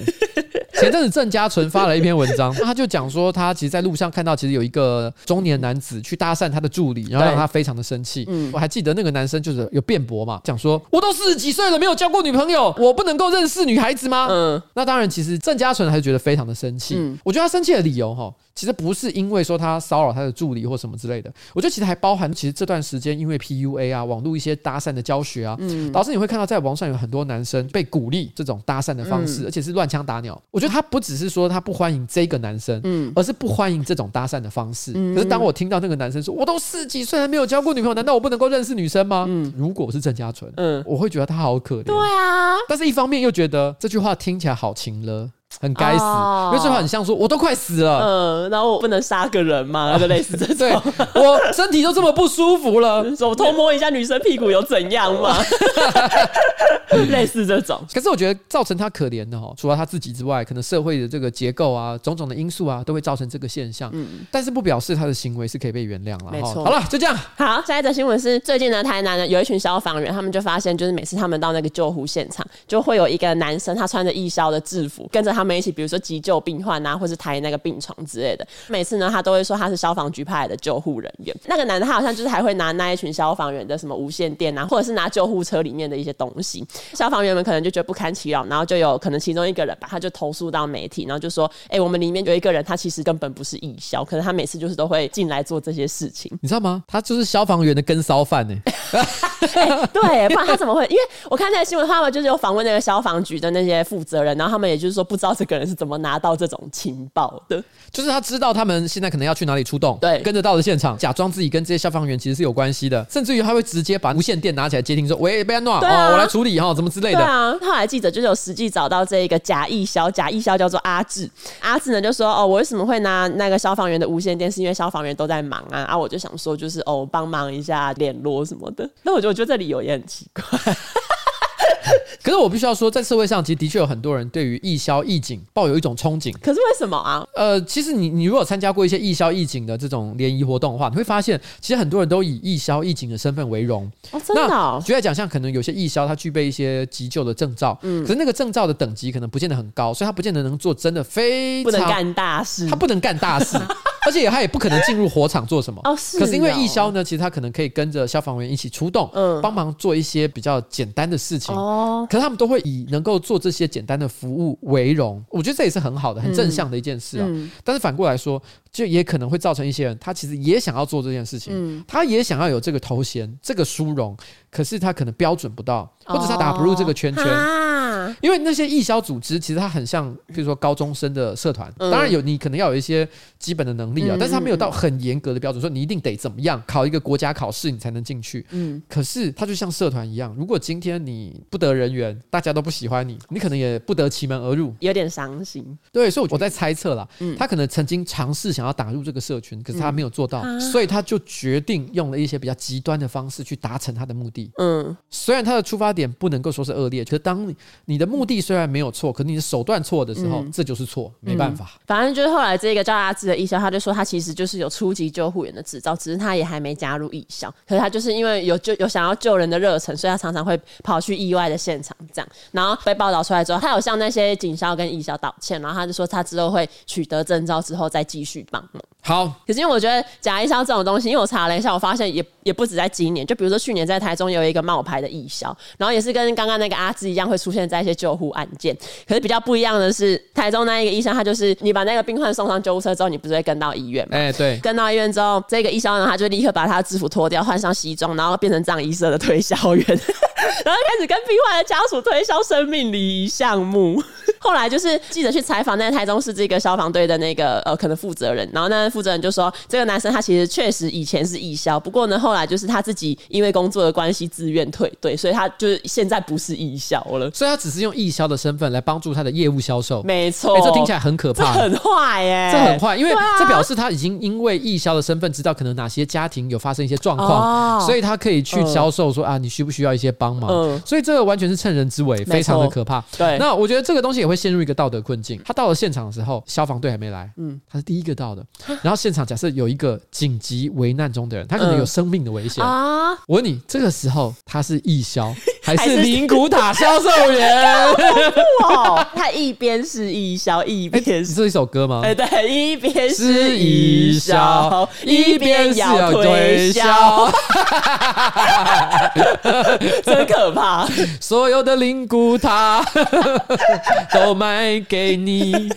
前阵子郑家纯发了一篇文章，他就讲说，他其实，在路上看到，其实有一个中年男子去搭讪他的助理，然后让他非常的生气。嗯，我还记得那个男生就是有辩驳嘛，讲说，我都四十几岁了，没有交过女朋友，我不能够认识女孩子吗？嗯，那当然，其实郑家纯还是觉得非常的生气。嗯，我觉得他生气的理由哈，其实不是因为说他骚扰他的助理或什么之类的，我觉得其实还包含，其实这段时间因为 PUA 啊，网络一些搭讪的教学啊，嗯，导致你会看到在网上有很多男生被鼓励这种搭讪的方式，而且是乱枪打鸟。我觉得他不只是说。他不欢迎这个男生，嗯，而是不欢迎这种搭讪的方式。嗯，可是当我听到那个男生说：“我都四十几岁还没有交过女朋友，难道我不能够认识女生吗？”嗯，如果是郑嘉纯，嗯，我会觉得他好可怜。对啊，但是一方面又觉得这句话听起来好情了。很该死，因为这话很像说，我都快死了，嗯，然后我不能杀个人嘛，就类似这种。对，我身体都这么不舒服了，我偷摸一下女生屁股有怎样吗？类似这种。可是我觉得造成他可怜的哈，除了他自己之外，可能社会的这个结构啊，种种的因素啊，都会造成这个现象。嗯，但是不表示他的行为是可以被原谅了。没错。好了，就这样。好，下一则新闻是最近呢台南呢，有一群消防员，他们就发现，就是每次他们到那个救护现场，就会有一个男生，他穿着义消的制服，跟着他们一起，比如说急。救病患啊，或是抬那个病床之类的。每次呢，他都会说他是消防局派来的救护人员。那个男的，他好像就是还会拿那一群消防员的什么无线电啊，或者是拿救护车里面的一些东西。消防员们可能就觉得不堪其扰，然后就有可能其中一个人吧，他就投诉到媒体，然后就说：“哎、欸，我们里面有一个人，他其实根本不是义消，可能他每次就是都会进来做这些事情，你知道吗？他就是消防员的跟骚犯呢。欸、对，不然他怎么会？因为我看那个新闻，他们就是有访问那个消防局的那些负责人，然后他们也就是说不知道这个人是怎么拿。拿到这种情报的，就是他知道他们现在可能要去哪里出动，对，跟着到了现场，假装自己跟这些消防员其实是有关系的，甚至于他会直接把无线电拿起来接听，说：“喂，贝安诺，啊、哦，我来处理哈，怎么之类的。”对啊，后来记者就是有实际找到这一个假义消，假义消叫做阿志，阿志呢就说：“哦，我为什么会拿那个消防员的无线电？是因为消防员都在忙啊，啊，我就想说就是哦，帮忙一下联络什么的。”那我觉得，我觉得这理由也很奇怪。可是我必须要说，在社会上其实的确有很多人对于义消义警抱有一种憧憬。可是为什么啊？呃，其实你你如果参加过一些义消义警的这种联谊活动的话，你会发现，其实很多人都以义消义警的身份为荣。哦，真的哦？举例来讲，像可能有些义消他具备一些急救的证照，嗯，可是那个证照的等级可能不见得很高，所以他不见得能做真的非常不能干大事，他不能干大事。而且他也不可能进入火场做什么哦，是。可是因为义消呢，其实他可能可以跟着消防员一起出动，嗯，帮忙做一些比较简单的事情哦。可是他们都会以能够做这些简单的服务为荣，我觉得这也是很好的、很正向的一件事啊。但是反过来说，就也可能会造成一些人，他其实也想要做这件事情，他也想要有这个头衔、这个殊荣，可是他可能标准不到，或者他打不入这个圈圈。因为那些义消组织其实它很像，比如说高中生的社团，当然有你可能要有一些基本的能力啊，但是他没有到很严格的标准，说你一定得怎么样考一个国家考试你才能进去。嗯，可是它就像社团一样，如果今天你不得人缘，大家都不喜欢你，你可能也不得其门而入，有点伤心。对，所以我在猜测啦，他可能曾经尝试想要打入这个社群，可是他没有做到，所以他就决定用了一些比较极端的方式去达成他的目的。嗯，虽然他的出发点不能够说是恶劣，可是当你你的目的虽然没有错，可你的手段错的时候，这就是错，没办法。反正就是后来这个叫阿志的义消，他就说他其实就是有初级救护员的执照，只是他也还没加入义消。可是他就是因为有救有想要救人的热忱，所以他常常会跑去意外的现场这样。然后被报道出来之后，他有向那些警消跟义消道歉，然后他就说他之后会取得证照之后再继续帮忙。好，可是因为我觉得假义消这种东西，因为我查了一下，我发现也也不止在今年，就比如说去年在台中有一个冒牌的义消，然后也是跟刚刚那个阿志一样，会出现在一些救护案件。可是比较不一样的是，台中那一个医生，他就是你把那个病患送上救护车之后，你不是会跟到医院吗？哎、欸，对，跟到医院之后，这个义消呢，他就立刻把他的制服脱掉，换上西装，然后变成藏医社的推销员，然后开始跟病患的家属推销生命礼仪项目。后来就是记者去采访那个台中市这个消防队的那个呃可能负责人，然后那负责人就说，这个男生他其实确实以前是义消，不过呢后来就是他自己因为工作的关系自愿退队，所以他就是现在不是义消了，所以他只是用义消的身份来帮助他的业务销售。没错，这听起来很可怕，很坏耶，这很坏，因为这表示他已经因为义消的身份知道可能哪些家庭有发生一些状况，哦、所以他可以去销售说、呃、啊，你需不需要一些帮忙？嗯，所以这个完全是趁人之危，非常的可怕。对，那我觉得这个东西也会陷入一个道德困境。他到了现场的时候，消防队还没来，嗯，他是第一个到的。然后现场假设有一个紧急危难中的人，他可能有生命的危险啊。我问你，这个时候他是义消还是灵骨塔销售员？哇，他一边是义消，一边是这一首歌吗？哎，对，一边是义消，一边要推销，真可怕。所有的灵骨塔都卖给你。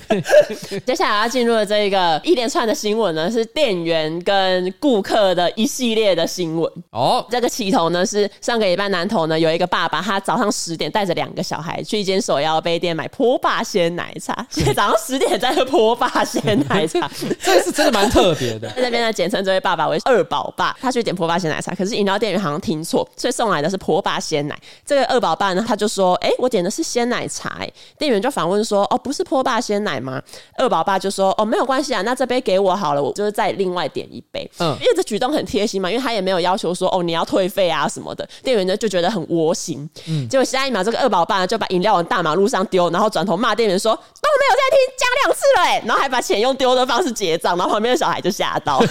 接下来要进入的这一个一连串的新闻呢，是店员跟顾客的一系列的新闻。哦，这个起头呢是上个礼拜南投呢有一个爸爸，他早上十点带着两个小孩去一间手摇杯店买波霸鲜奶茶。现 在早上十点在喝波霸鲜奶茶，这个是真的蛮特别的。在那边呢，简称这位爸爸为二宝爸。他去点波霸鲜奶茶，可是饮料店员好像听错，所以送来的是波霸鲜奶。这个二宝爸呢，他就说：“哎、欸，我点的是鲜奶茶。”哎，店员就反问说：“哦，不是波霸鲜奶吗？”二宝爸就说：“哦，没有关系啊，那这杯给我好了，我就是再另外点一杯。”嗯，因为这举动很贴心嘛，因为他也没有要求说：“哦，你要退费啊什么的。”店员呢就觉得很窝心。嗯，结果下一秒，这个二宝爸呢就把饮料往大马路上丢，然后转头骂店员说：“都没有在听，讲两次了哎！”然后还把钱用丢的方式结账，然后旁边的小孩就吓到，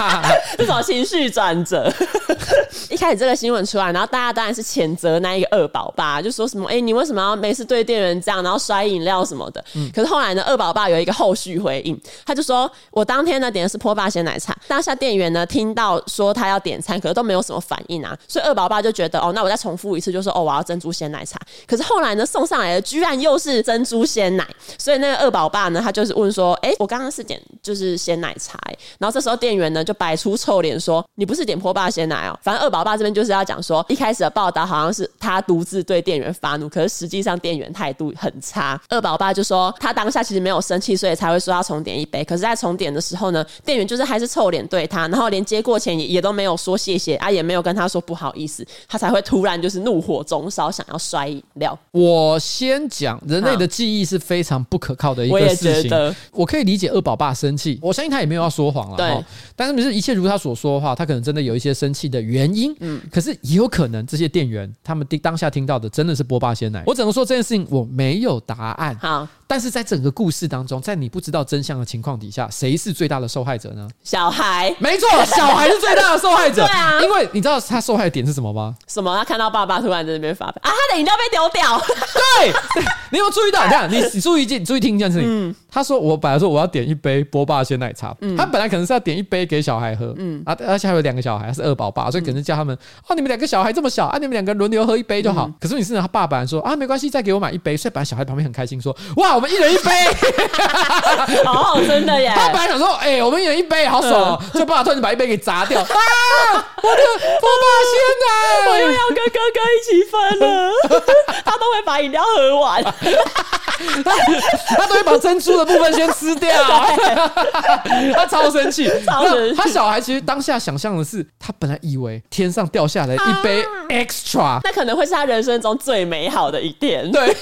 这种情绪转折。一开始这个新闻出来，然后大家当然是谴责那一个二宝爸，就说什么：“哎，你为什么要每次对店员这样，然后摔饮料什么的？”嗯，可是后来呢，二宝爸有一个后续回应，他就说：“我当天天呢点的是波霸鲜奶茶，当下店员呢听到说他要点餐，可是都没有什么反应啊，所以二宝爸就觉得哦，那我再重复一次，就说哦，我要珍珠鲜奶茶。可是后来呢送上来的居然又是珍珠鲜奶，所以那个二宝爸呢他就是问说：哎，我刚刚是点就是鲜奶茶，然后这时候店员呢就摆出臭脸说：你不是点波霸鲜奶哦。反正二宝爸这边就是要讲说，一开始的报道好像是他独自对店员发怒，可是实际上店员态度很差。二宝爸就说他当下其实没有生气，所以才会说要重点一杯。可是，在重点的时候呢，店员就是还是臭脸对他，然后连接过钱也也都没有说谢谢啊，也没有跟他说不好意思，他才会突然就是怒火中烧，想要摔饮料。我先讲，人类的记忆是非常不可靠的一个事情。我，我可以理解二宝爸生气，我相信他也没有要说谎了。对，但是不是一切如他所说的话，他可能真的有一些生气的原因。嗯，可是也有可能这些店员他们当下听到的真的是波霸鲜奶。我只能说这件事情我没有答案。好。但是在整个故事当中，在你不知道真相的情况底下，谁是最大的受害者呢？小孩，没错，小孩是最大的受害者。对啊，因为你知道他受害的点是什么吗？什么？他看到爸爸突然在那边发飙啊，他的饮料被丢掉。对，你有注意到？你看，你你注意听，注意听一件事情。嗯，他说我本来说我要点一杯波霸鲜奶茶，嗯，他本来可能是要点一杯给小孩喝，嗯啊，而且还有两个小孩是二宝爸，所以可能叫他们哦，你们两个小孩这么小啊，你们两个轮流喝一杯就好。可是你是他爸爸说啊，没关系，再给我买一杯。所以本来小孩旁边很开心说哇，我们一人一杯。好好，真的耶！他本来想说，哎、欸，我们一人一杯，好爽！就爸爸突然把一杯给砸掉，啊！我的波霸鲜奶，我又要跟哥哥一起分了。他都会把饮料喝完，他他都会把珍珠的部分先吃掉。他超生气，超生气。他小孩其实当下想象的是，他本来以为天上掉下来一杯 extra，那可能会是他人生中最美好的一天。对，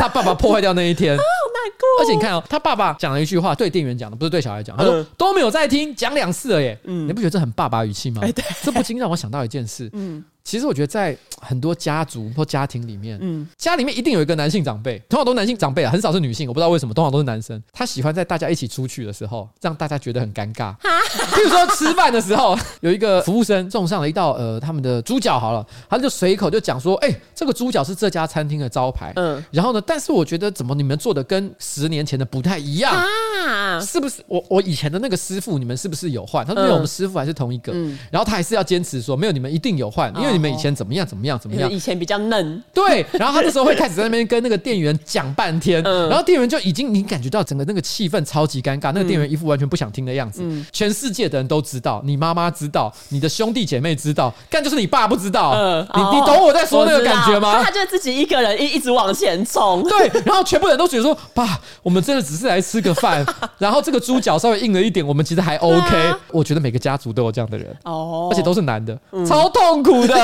他爸爸破坏掉那一天。酷。而且你看哦，他爸爸讲了一句话，对店员讲的，不是对小孩讲。他说、嗯、都没有在听，讲两次了耶。嗯你不觉得这很爸爸语气吗？哎对这不禁让我想到一件事。嗯其实我觉得在很多家族或家庭里面，嗯家里面一定有一个男性长辈，通常都是男性长辈啊，很少是女性。我不知道为什么，通常都是男生。他喜欢在大家一起出去的时候，让大家觉得很尴尬。譬如说吃饭的时候，有一个服务生送上了一道呃他们的猪脚，好了，他就随口就讲说：“哎、欸，这个猪脚是这家餐厅的招牌。”嗯，然后呢，但是我觉得怎么你们做的跟十年前的不太一样。啊，是不是我我以前的那个师傅，你们是不是有换？他说没有，我们师傅还是同一个。嗯然后他还是要坚持说没有，你们一定有换，因为你们以前怎么样怎么样怎么样。以前比较嫩，对，然后他这时候会开始在那边跟那个店员讲半天，嗯然后店员就已经你感觉到整个那个气氛超级尴尬，那个店员一副完全不想听的样子。嗯全世界的人都知道，你妈妈知道，你的兄弟姐妹知道，但就是你爸不知道。嗯你你懂我在说那个感觉吗？他就自己一个人一一直往前冲，对，然后全部人都觉得说，爸，我们真的只是来吃个饭，然后这个猪脚稍微硬了一点，我们其实还 OK。啊我觉得每个家族都有这样的人，哦而且都是男的，超痛苦的。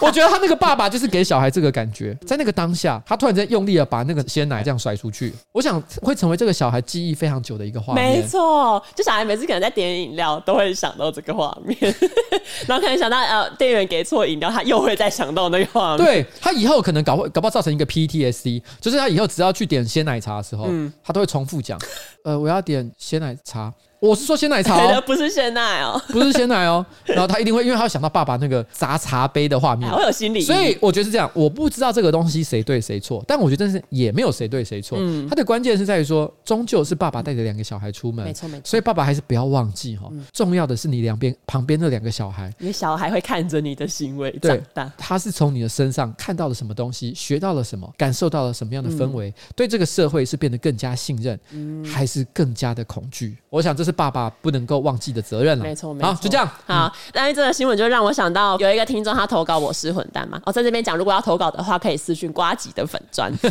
我觉得他那个爸爸就是给小孩这个感觉，在那个当下，他突然间用力的把那个鲜奶这样甩出去，我想会成为这个小孩记忆非常久的一个画面。没错，就小孩每次可能在点饮料，都会想到这个画面，然后可能想到呃店员给错饮料，他又会再想到那个画面。对他以后可能搞会搞不好造成一个 PTSD，就是他以后只要去点鲜奶茶的时候，他都会重复讲，呃，我要点鲜奶茶。我是说鲜奶茶，哦，不是鲜奶哦，不是鲜奶哦。然后他一定会，因为他会想到爸爸那个砸茶杯的画面还，会有心理。所以我觉得是这样。我不知道这个东西谁对谁错，但我觉得是也没有谁对谁错。嗯他的关键是在于说，终究是爸爸带着两个小孩出门，没错没错所以爸爸还是不要忘记哈，重要的是你两边旁边那两个小孩。因为小孩会看着你的行为对长大。他是从你的身上看到了什么东西，学到了什么，感受到了什么样的氛围，对这个社会是变得更加信任，还是更加的恐惧？我想这是爸爸不能够忘记的责任了。没错没错好，就这样。好，但是这个新闻就让我想到有一个听众他投稿我是混蛋嘛，哦，在这边讲，如果要投稿的话，可以私讯瓜吉的粉砖。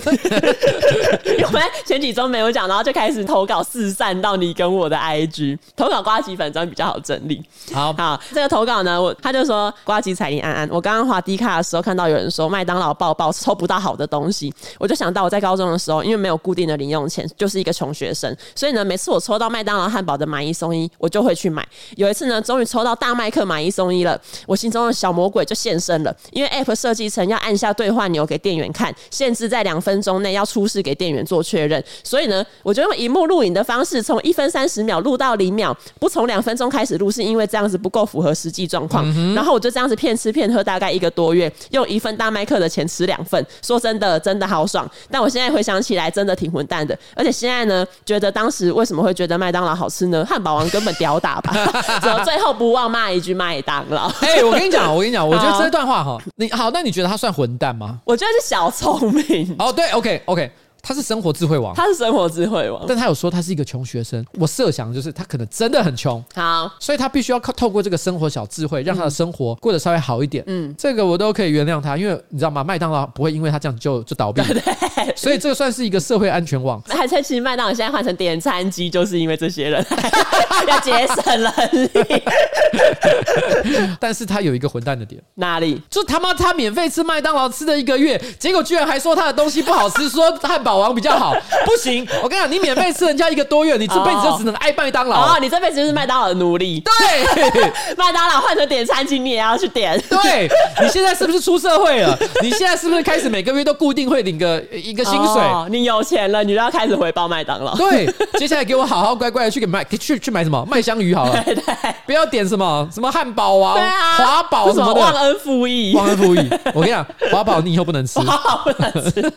因为我们前几周没有讲，然后就开始投稿四散到你跟我的 IG，投稿瓜吉粉砖比较好整理。好，好，这个投稿呢，我他就说瓜吉彩铃安安，我刚刚滑低卡的时候看到有人说麦当劳抱抱抽不到好的东西，我就想到我在高中的时候，因为没有固定的零用钱，就是一个穷学生，所以呢，每次我抽到麦当劳汉堡的买一送一，我就会去买。有一次呢，终于抽到大麦克买一送一了，我心中的小魔鬼就现身了，因为 App 设计成要按下兑换钮给店员看，限制在两分钟内要出示给店员做确认，所以呢，我就用荧幕录影的方式，从一分三十秒录到零秒，不从两分钟开始录，是因为这样子不够符合实际状况。然后我就这样子骗吃骗喝大概一个多月，用一份大麦克的钱吃两份，说真的，真的好爽。但我现在回想起来，真的挺混蛋的。而且现在呢，觉得当时为什么会觉得麦当劳好吃呢？汉堡王根本屌打吧，只有最后不忘骂一句麦当劳。哎、我跟你讲，我跟你讲，我 觉得这段话哈，你好，那你觉得他算混蛋吗？我觉得是小聪明，哦，对，OK OK，他是生活智慧王，他是生活智慧王。但他有说他是一个穷学生。我设想就是他可能真的很穷，好，所以他必须要靠透过这个生活小智慧，让他的生活过得稍微好一点。嗯，这个我都可以原谅他，因为你知道吗？麦当劳不会因为他这样就就倒闭，所以这个算是一个社会安全网。还在其实麦当劳现在换成点餐机，就是因为这些人 要节省人力。但是他有一个混蛋的点，哪里？就他妈他免费吃麦当劳吃了一个月，结果居然还说他的东西不好吃，说汉堡王比较好，不行！我跟你讲，你免费吃人家一个多月，你这辈子就只能爱麦当劳。哦，你这辈子就是麦当劳的奴隶。对。麦当劳换成点餐机，你也要去点。对，你现在是不是出社会了？你现在是不是开始每个月都固定会领个一个薪水？哦你有钱了，你就要开始回报麦当劳。对，接下来给我好好乖乖的去给买去去买什么麦香鱼好了，对对不要点什么什么汉堡王、华宝什么的。忘恩负义，忘恩负义，我跟你讲，华宝你以后不能吃。华宝不能吃。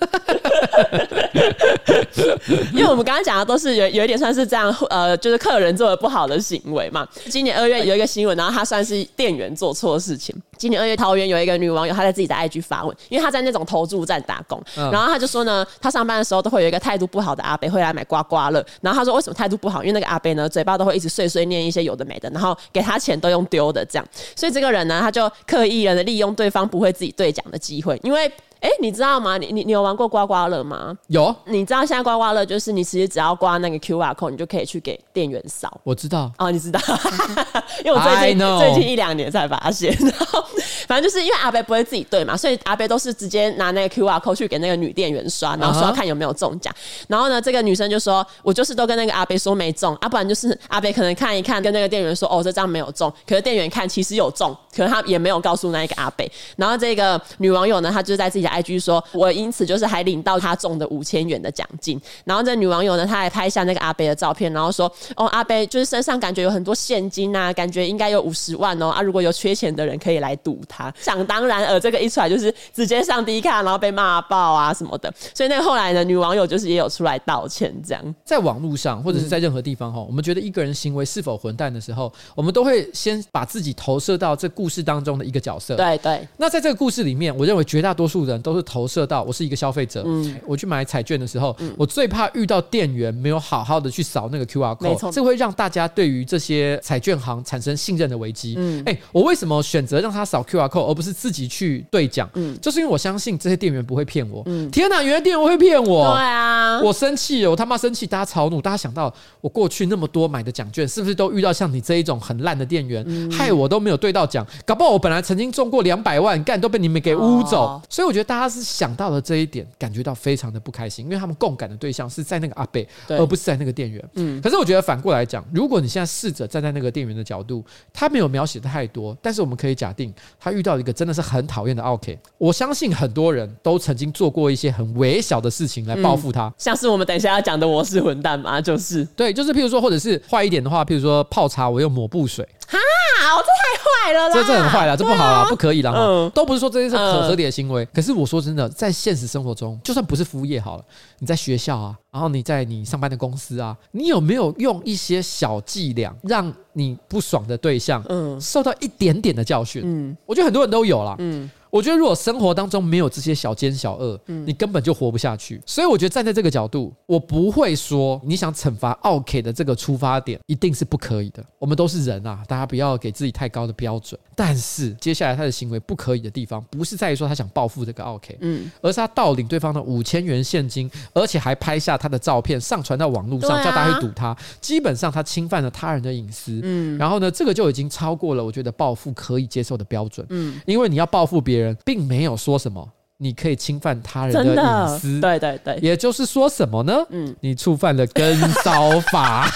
因为我们刚刚讲的都是有有一点算是这样，呃，就是客人做的不好的行为嘛。今年二月有一个新闻，然后他算是店员做错事情。今年二月，桃园有一个女网友，她在自己的 IG 发问，因为她在那种投注站打工，嗯。然后她就说呢，她上班的时候都会有一个态度不好的阿伯会来买刮刮乐，然后她说为什么态度不好？因为那个阿伯呢，嘴巴都会一直碎碎念一些有的没的，然后给他钱都用丢的这样，所以这个人呢，他就刻意的利用对方不会自己兑奖的机会，因为哎、欸，你知道吗？你你你有玩过刮刮乐吗？有，你知道现在刮刮乐就是你其实只要刮那个 QR code，你就可以去给店员扫。我知道哦，你知道，因为我最近最近一两年才发现。然后反正就是因为阿贝不会自己对嘛，所以阿贝都是直接拿那个 QR code 去给那个女店员刷，然后刷看有没有中奖。Uh huh. 然后呢，这个女生就说：“我就是都跟那个阿贝说没中，啊，不然就是阿贝可能看一看，跟那个店员说：‘哦，这张没有中。’可是店员看其实有中，可能他也没有告诉那一个阿贝。然后这个女网友呢，她就在自己的 IG 说：‘我’。”因此，就是还领到他中的五千元的奖金。然后这女网友呢，她还拍下那个阿贝的照片，然后说：“哦，阿贝就是身上感觉有很多现金啊，感觉应该有五十万哦啊！如果有缺钱的人可以来赌他。”想当然尔，这个一出来就是直接上 D 卡，然后被骂爆啊什么的。所以那个后来呢，女网友就是也有出来道歉，这样。在网络上或者是在任何地方哈，嗯、我们觉得一个人行为是否混蛋的时候，我们都会先把自己投射到这故事当中的一个角色。对对。那在这个故事里面，我认为绝大多数人都是投射到我是一个消费者。嗯，我去买彩券的时候，嗯、我最怕遇到店员没有好好的去扫那个 QR code，这会让大家对于这些彩券行产生信任的危机。嗯，哎、欸，我为什么选择让他扫 QR code，而不是自己去兑奖？嗯，就是因为我相信这些店员不会骗我。嗯，天哪，原来店员会骗我！对啊，我生气了，我他妈生气，大家吵怒，大家想到我过去那么多买的奖券，是不是都遇到像你这一种很烂的店员，嗯、害我都没有兑到奖？搞不好我本来曾经中过两百万，干都被你们给污走。哦、所以我觉得大家是想到了这一点，感觉到非常的不开心，因为他们共感的对象是在那个阿贝，而不是在那个店员。嗯，可是我觉得反过来讲，如果你现在试着站在那个店员的角度，他没有描写的太多，但是我们可以假定他遇到一个真的是很讨厌的 OK。我相信很多人都曾经做过一些很微小的事情来报复他，嗯，像是我们等一下要讲的我是混蛋嘛，就是对，就是譬如说，或者是坏一点的话，譬如说泡茶我用抹布水。哈，这太坏了啦！这这很坏了，这不好啦，不可以啦。嗯，都不是说这些是可合理的行为。可是我说真的，在现实生活中，就算不是服务业好了，你在学校啊，然后你在你上班的公司啊，你有没有用一些小伎俩，让你不爽的对象，嗯，受到一点点的教训？嗯，我觉得很多人都有啦。嗯。我觉得，如果生活当中没有这些小奸小恶，嗯，你根本就活不下去。所以，我觉得站在这个角度，我不会说你想惩罚奥 K 的这个出发点一定是不可以的。我们都是人啊，大家不要给自己太高的标准。但是，接下来他的行为不可以的地方，不是在于说他想报复这个奥 K，，嗯，而是他盗领对方的五千元现金，而且还拍下他的照片上传到网络上，叫大家去赌他。基本上，他侵犯了他人的隐私，嗯，然后呢，这个就已经超过了我觉得报复可以接受的标准，嗯，因为你要报复别人，并。没有说什么，你可以侵犯他人的隐私，对对对，也就是说什么呢？嗯，你触犯了跟骚法，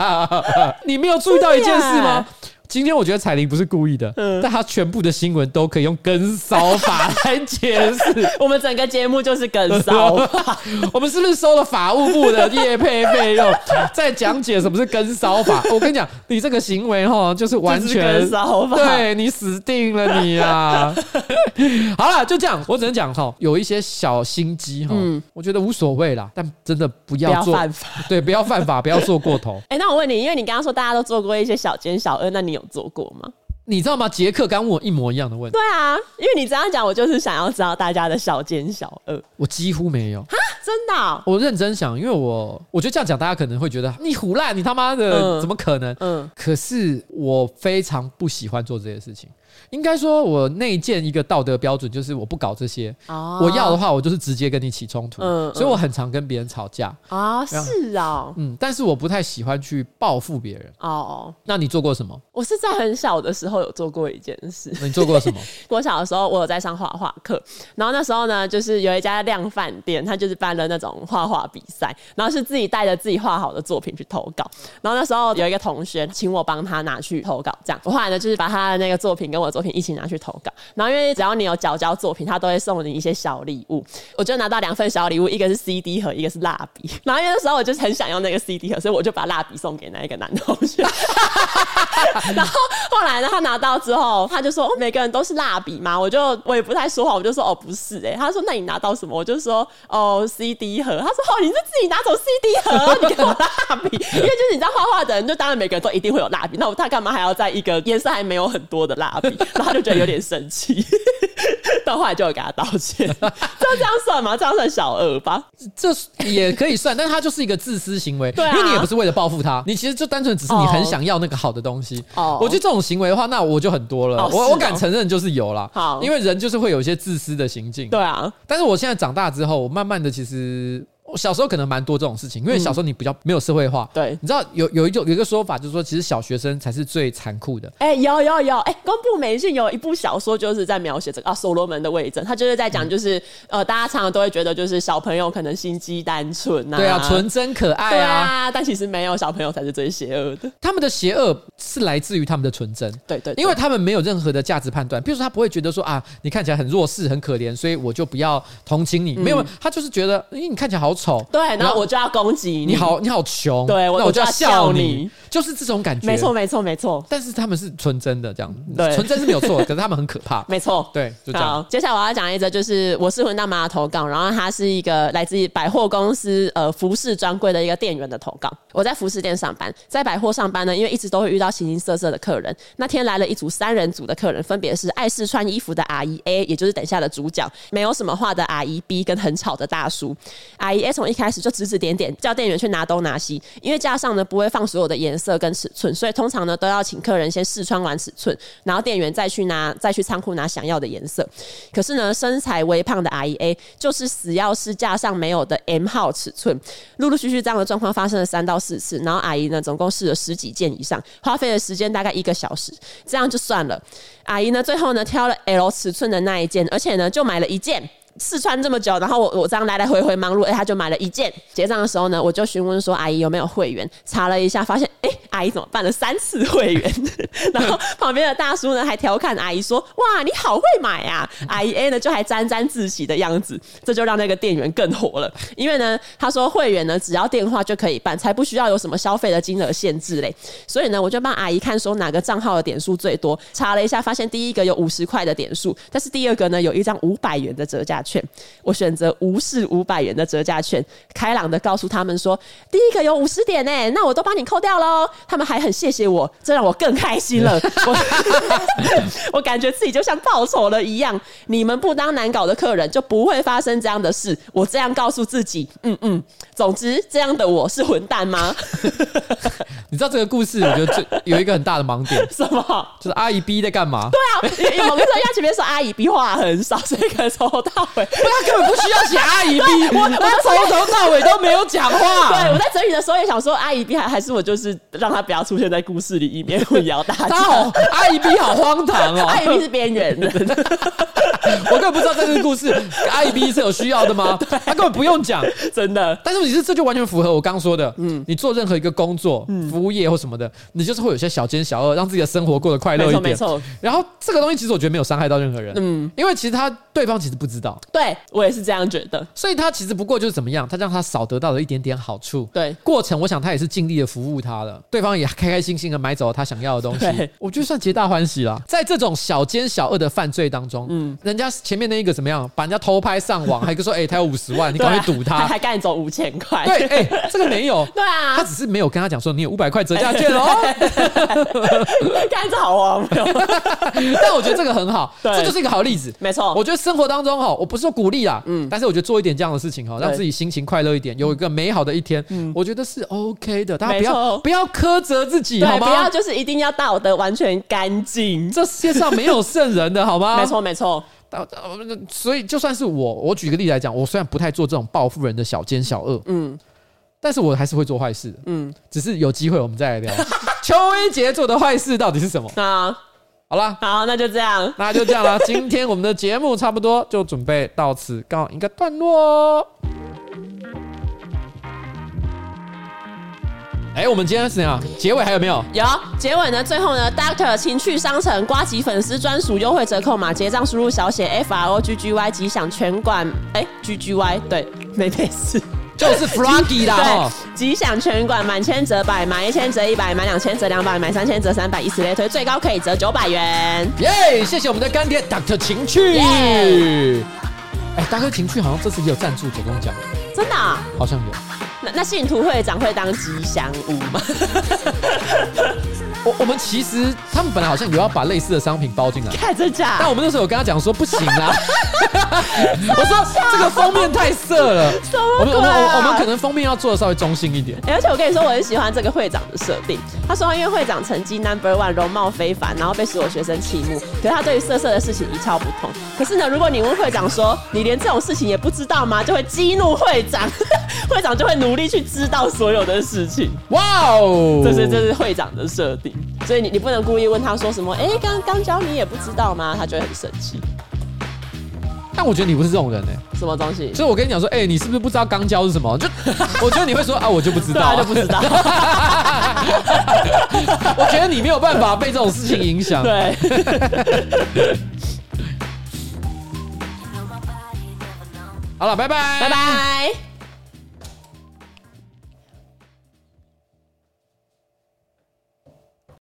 你没有注意到一件事吗？今天我觉得彩铃不是故意的，嗯，但她全部的新闻都可以用跟骚法来解释。我们整个节目就是跟骚法，我们是不是收了法务部的业配费用，在讲解什么是跟骚法？我跟你讲，你这个行为哈，就是完全跟骚法，对，你死定了你啊！好了，就这样，我只能讲哈，有一些小心机哈，嗯，我觉得无所谓啦，但真的不要做，不要犯法，对，不要犯法，不要做过头。哎，那我问你，因为你刚刚说大家都做过一些小奸小恶，那你有做过吗？你知道吗？杰克刚问我一模一样的问题。对啊，因为你这样讲，我就是想要知道大家的小奸小恶。我几乎没有哈，真的哦？我认真想，因为我我觉得这样讲，大家可能会觉得你胡烂，你他妈的怎么可能？嗯，可是我非常不喜欢做这些事情。应该说，我内建一个道德标准，就是我不搞这些。哦，我要的话，我就是直接跟你起冲突。嗯，所以我很常跟别人吵架。啊，是啊。嗯，但是我不太喜欢去报复别人。哦，那你做过什么？我是在很小的时候有做过一件事。你做过什么？我小的时候，我有在上画画课，然后那时候呢，就是有一家量饭店，他就是办了那种画画比赛，然后是自己带着自己画好的作品去投稿。然后那时候有一个同学请我帮他拿去投稿，这样我后来呢，就是把他的那个作品跟我的作品一起拿去投稿，然后因为只要你有缴交作品，他都会送你一些小礼物。我就拿到两份小礼物，一个是 CD 盒，一个是蜡笔。然后因为那时候我就很想要那个 CD 盒，所以我就把蜡笔送给那一个男同学。然后后来呢，他拿到之后，他就说每个人都是蜡笔吗？我就我也不太说谎，我就说哦不是哎、欸。他说那你拿到什么？我就说哦 CD 盒。他说哦你是自己拿走 CD 盒，你给我蜡笔？因为就是你知道画画的人，就当然每个人都一定会有蜡笔。那他干嘛还要在一个颜色还没有很多的蜡笔？然后他就。就有点生气。到后来就有给他道歉，这这样算吗？这样算小恶吧？这也可以算，但是他就是一个自私行为，对啊，因为你也不是为了报复他，你其实就单纯只是你很想要那个好的东西。哦，我觉得这种行为的话，那我就很多了，哦、我我敢承认就是有啦。好，因为人就是会有一些自私的行径。对啊，但是我现在长大之后，我慢慢的其实。我小时候可能蛮多这种事情，因为小时候你比较没有社会化。对，你知道有有一种有一个说法，就是说其实小学生才是最残酷的。哎，有有有，哎，公布美信有一部小说就是在描写这个啊，所罗门的伪证，他就是在讲，就是呃，大家常常都会觉得就是小朋友可能心机单纯呐，对啊，纯真可爱啊，但其实没有，小朋友才是最邪恶的。他们的邪恶是来自于他们的纯真，对对，因为他们没有任何的价值判断，比如说他不会觉得说啊，你看起来很弱势、很可怜，所以我就不要同情你，没有，他就是觉得，因为你看起来好丑，对，然后。我就要攻击你，你好，你好穷，对，那我就要笑你，就是这种感觉，没错，没错，没错。但是他们是纯真的，这样，对，纯真是没有错，可是他们很可怕，没错，对，就这样。接下来我要讲一则，就是我是混蛋妈的投稿，然后他是一个来自于百货公司呃服饰专柜的一个店员的投稿。我在服饰店上班，在百货上班呢，因为一直都会遇到形形色色的客人。那天来了一组三人组的客人，分别是爱试穿衣服的阿姨 A，也就是等下的主角，没有什么话的阿姨 B，跟很吵的大叔。阿姨 A 从一开始就指指点点，叫店员去拿东拿西，因为架上呢不会放所有的颜色跟尺寸，所以通常呢都要请客人先试穿完尺寸，然后店员再去拿，再去仓库拿想要的颜色。可是呢，身材微胖的阿姨 A 就是死要试架上没有的 M 号尺寸，陆陆续续这样的状况发生了三到四次，然后阿姨呢总共试了十几件以上，花费的时间大概一个小时，这样就算了。阿姨呢最后呢挑了 L 尺寸的那一件，而且呢就买了一件。试穿这么久，然后我我这样来来回回忙碌，哎，他就买了一件。结账的时候呢，我就询问说阿姨有没有会员，查了一下，发现哎，阿姨怎么办了三次会员？然后旁边的大叔呢还调侃阿姨说：“哇，你好会买啊！”阿姨 A 呢就还沾沾自喜的样子，这就让那个店员更火了，因为呢他说会员呢只要电话就可以办，才不需要有什么消费的金额限制嘞。所以呢我就帮阿姨看说哪个账号的点数最多，查了一下，发现第一个有五十块的点数，但是第二个呢有一张五百元的折价。券，我选择无视五百元的折价券，开朗的告诉他们说，第一个有五十点呢，那我都帮你扣掉喽。他们还很谢谢我，这让我更开心了。我 我感觉自己就像报仇了一样。你们不当难搞的客人，就不会发生这样的事。我这样告诉自己，嗯嗯。总之，这样的我是混蛋吗？你知道这个故事，我觉得最有一个很大的盲点，什么？就是阿姨 B 在干嘛？对啊，我跟你说，因为前面说阿姨 B 话很少，所以可能从头到尾，他根本不需要写阿姨 B，我我从头到尾都没有讲话。对，我在整理的时候也想说，阿姨 B 还还是我就是让他不要出现在故事里，以免混淆大家。他好，阿姨 B 好荒唐哦，阿姨 B 是边缘的，我根本不知道这个故事阿姨 B 是有需要的吗？他根本不用讲，真的。但是你是这就完全符合我刚刚说的，嗯，你做任何一个工作，服务业或什么的，你就是会有些小奸小恶，让自己的生活过得快乐一点。没错，然后这个东西其实我觉得没有伤害到任何人，嗯，因为其实他对方其实不知道。对，我也是这样觉得，所以他其实不过就是怎么样，他让他少得到了一点点好处。对，过程我想他也是尽力的服务他了，对方也开开心心的买走了他想要的东西，我觉得算皆大欢喜了。在这种小奸小恶的犯罪当中，嗯，人家前面那一个怎么样，把人家偷拍上网，还跟说哎他有五十万，你赶快赌他，还赶紧走五千块。对，哎，这个没有，对啊，他只是没有跟他讲说你有五百块折价券哦，干着好荒谬，但我觉得这个很好，这就是一个好例子，没错。我觉得生活当中哈，我不是说鼓励啦，嗯，但是我觉得做一点这样的事情哈，让自己心情快乐一点，有一个美好的一天，我觉得是 OK 的。大家不要不要苛责自己，好吗？不要就是一定要道德完全干净，这世界上没有圣人的好吗？没错没错。所以就算是我，我举个例子来讲，我虽然不太做这种报复人的小奸小恶，嗯，但是我还是会做坏事的，嗯，只是有机会我们再来聊。邱威杰做的坏事到底是什么？啊，好了，好，那就这样，那就这样了。今天我们的节目差不多就准备到此告一个段落哦。哎，我们今天是怎样？结尾还有没有？有结尾呢。最后呢，Doctor 情趣商城瓜吉粉丝专属优惠折扣码结账，输入小写 F R O G G Y 吉祥全馆。哎，G G Y 对，没没事，就是 Froggy 啦。对，吉祥全馆满千折百，满一千折一百，满两千折两百，满三千折三百，以此类推，最高可以折九百元。耶！谢谢我们的干爹 Doctor 情趣。哎大哥情趣好像这次也有赞助，我跟你讲，真的？啊？好像有。那那信徒会长会当吉祥物吗？我我们其实他们本来好像有要把类似的商品包进来，看真假？但我们那时候有跟他讲说不行啦。我说这个封面太色了，什么我们我们我们可能封面要做的稍微中性一点。欸而且我跟你说，我很喜欢这个会长的设定。他说，因为会长成绩 number one，容貌非凡，然后被所有学生倾慕，可是他对于色色的事情一窍不通。可是呢，如果你问会长说，你连这种事情也不知道吗？就会激怒会长，会长就会努力去知道所有的事情。哇哦，这是这是会长的设定，所以你你不能故意问他说什么，哎、欸，刚刚教你也不知道吗？他就会很生气。但我觉得你不是这种人呢、欸。什么东西？所以我跟你讲说，哎、欸，你是不是不知道肛交是什么？就 我觉得你会说啊，我就不知道、啊，啊，就不知道。我觉得你没有办法被这种事情影响。对。好了，拜拜，拜拜。